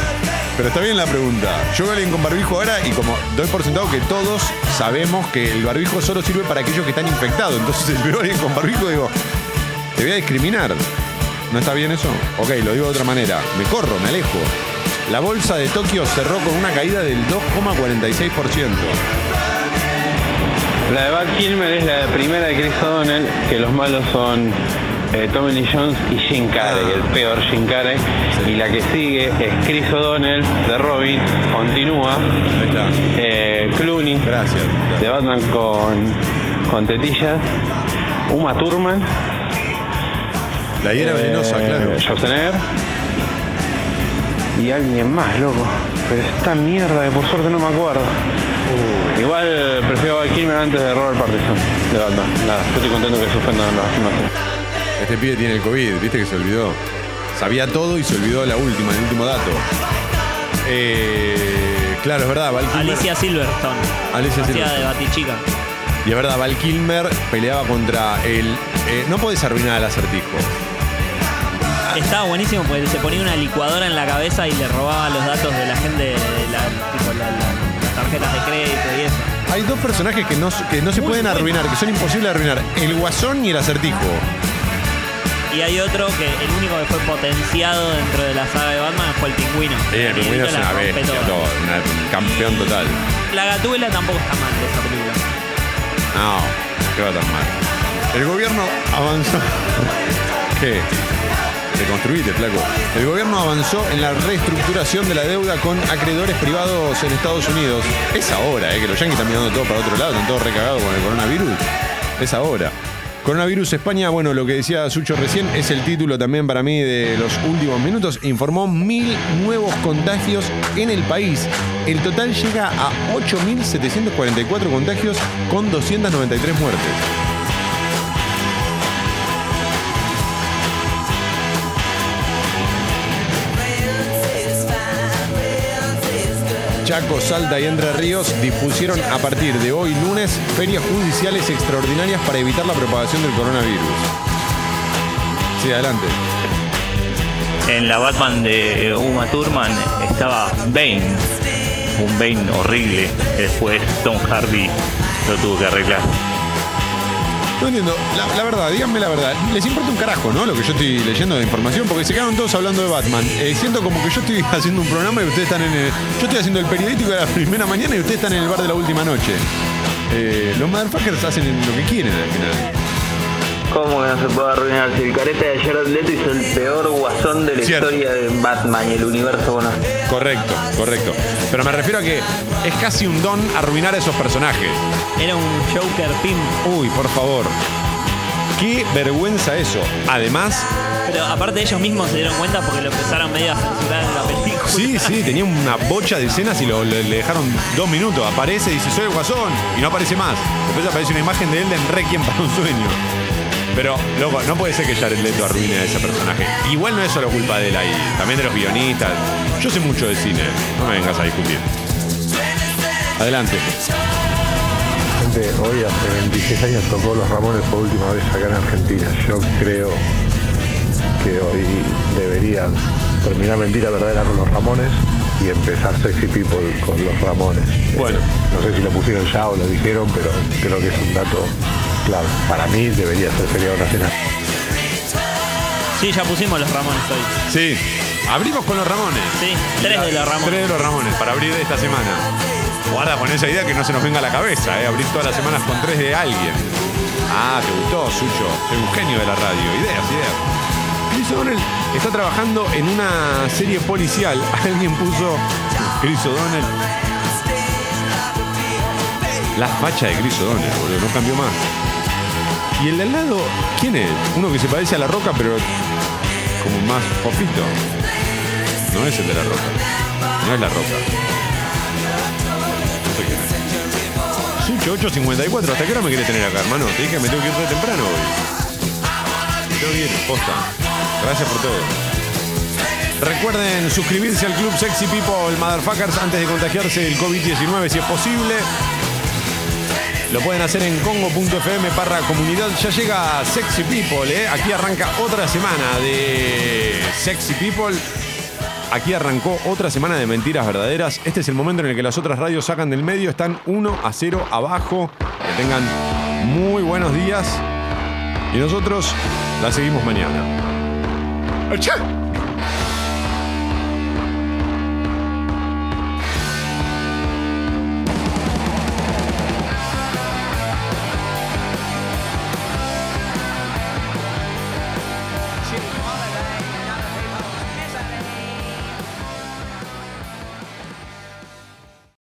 Pero está bien la pregunta. Yo veo alguien con barbijo ahora y como doy por sentado que todos sabemos que el barbijo solo sirve para aquellos que están infectados. Entonces, veo a alguien con barbijo, digo, te voy a discriminar. ¿No está bien eso? Ok, lo digo de otra manera. Me corro, me alejo. La bolsa de Tokio cerró con una caída del 2,46%. La de Val Kilmer es la primera de Chris O'Donnell, que los malos son eh, Tommy Lee Jones y Jim Carrey, el peor Jim Carrey. Y la que sigue es Chris O'Donnell de Robin, continúa. Eh, Clooney de Batman con, con tetillas. Uma Thurman. La hiera venenosa, claro. Schwarzenegger. Y alguien más, loco. Pero esta mierda que por suerte no me acuerdo. Igual prefiero a Kilmer antes de Robert Pattinson de Batman. Nada, yo estoy contento que suspendan la filmación. Este pibe tiene el COVID, viste que se olvidó. Sabía todo y se olvidó la última, el último dato. Eh, claro, es verdad, Val Kilmer. Alicia Silverstone. Alicia Silverstone. de Batichica. Y es verdad, Val Kilmer peleaba contra el. eh, no podés arruinar al acertijo. Estaba buenísimo porque se ponía una licuadora en la cabeza y le robaba los datos de la gente, de la- tipo, la- la- las tarjetas de crédito y eso. Hay dos personajes que no, que no se Muy pueden bueno. arruinar, que son imposibles de arruinar: el guasón y el acertijo. Y hay otro que el único que fue potenciado dentro de la saga de Batman fue el pingüino. Sí, el pingüino es una bestia, todo, una- un campeón total. La gatuela tampoco está mal de esa película. No, qué va tan mal. El gobierno avanzó. ¿Qué? Te construiste, flaco. El gobierno avanzó en la reestructuración de la deuda con acreedores privados en Estados Unidos. Es ahora, eh, que los yanquis están mirando todo para otro lado, están todos recagados con el coronavirus. Es ahora. Coronavirus España, bueno, lo que decía Sucho recién es el título también para mí de los últimos minutos. Informó mil nuevos contagios en el país. El total llega a 8.744 contagios con 293 muertes. Chaco, Salta y Entre Ríos dispusieron a partir de hoy lunes ferias judiciales extraordinarias para evitar la propagación del coronavirus. Sí, adelante. En la Batman de Uma Thurman estaba Bane, un Bane horrible. Después Tom Hardy lo tuvo que arreglar. No entiendo, la, verdad, díganme la verdad. Les importa un carajo, ¿no? Lo que yo estoy leyendo de información, porque se quedaron todos hablando de Batman. Eh, siento como que yo estoy haciendo un programa y ustedes están en el. Yo estoy haciendo el periodístico de la primera mañana y ustedes están en el bar de la última noche. Eh, los motherfuckers hacen lo que quieren al final. ¿Cómo que no se puede arruinar? Si el careta de Jared Leto hizo el peor guasón de la Cierto. historia de Batman y el universo bueno. Correcto, correcto. Pero me refiero a que es casi un don arruinar a esos personajes. Era un Joker pimp. Uy, por favor. Qué vergüenza eso. Además, Pero aparte ellos mismos se dieron cuenta porque lo empezaron medio a censurar en la película. sí, sí, tenía una bocha de escenas y lo, le, le dejaron dos minutos. Aparece, dice, soy el guasón, y no aparece más. Después aparece una imagen de él en Requiem para un sueño. Pero, loco, no puede ser que Jared Leto arruine a ese personaje. Igual no es solo culpa de él ahí, también de los guionistas. Yo sé mucho de cine, no me vengas a discutir. Adelante. Gente, hoy hace 26 años tocó Los Ramones por última vez acá en Argentina. Yo creo que hoy deberían terminar Mentira Verdadera con Los Ramones y empezar Sexy People con Los Ramones. Bueno. No sé si lo pusieron ya o lo dijeron, pero creo que es un dato clave. Para mí debería ser feriado nacional. Sí, ya pusimos los Ramones hoy. Sí, abrimos con los Ramones. Sí, tres de los Ramones. Tres de los Ramones para abrir esta semana. Guarda con esa idea que no se nos venga a la cabeza, ¿eh? Abrir todas las semanas con tres de alguien. Ah, ¿te gustó, Sucho? Soy un genio de la radio. Ideas, ideas. Chris O'Donnell está trabajando en una serie policial. Alguien puso Chris O'Donnell. La facha de Chris O'Donnell, boludo, no cambió más. Y el de al lado, ¿quién es? Uno que se parece a la roca, pero como más fofito. No es el de la roca. No es la roca. No sé quién es. Sucho 854, ¿hasta qué hora me querés tener acá, hermano? Te dije que me tengo que ir temprano hoy. Que ir, posta. Gracias por todo. Recuerden suscribirse al Club Sexy People Motherfuckers antes de contagiarse del COVID-19 si es posible. Lo pueden hacer en congo.fm barra comunidad. Ya llega Sexy People, ¿eh? Aquí arranca otra semana de Sexy People. Aquí arrancó otra semana de mentiras verdaderas. Este es el momento en el que las otras radios sacan del medio. Están 1 a 0 abajo. Que tengan muy buenos días. Y nosotros la seguimos mañana. ¡Achá!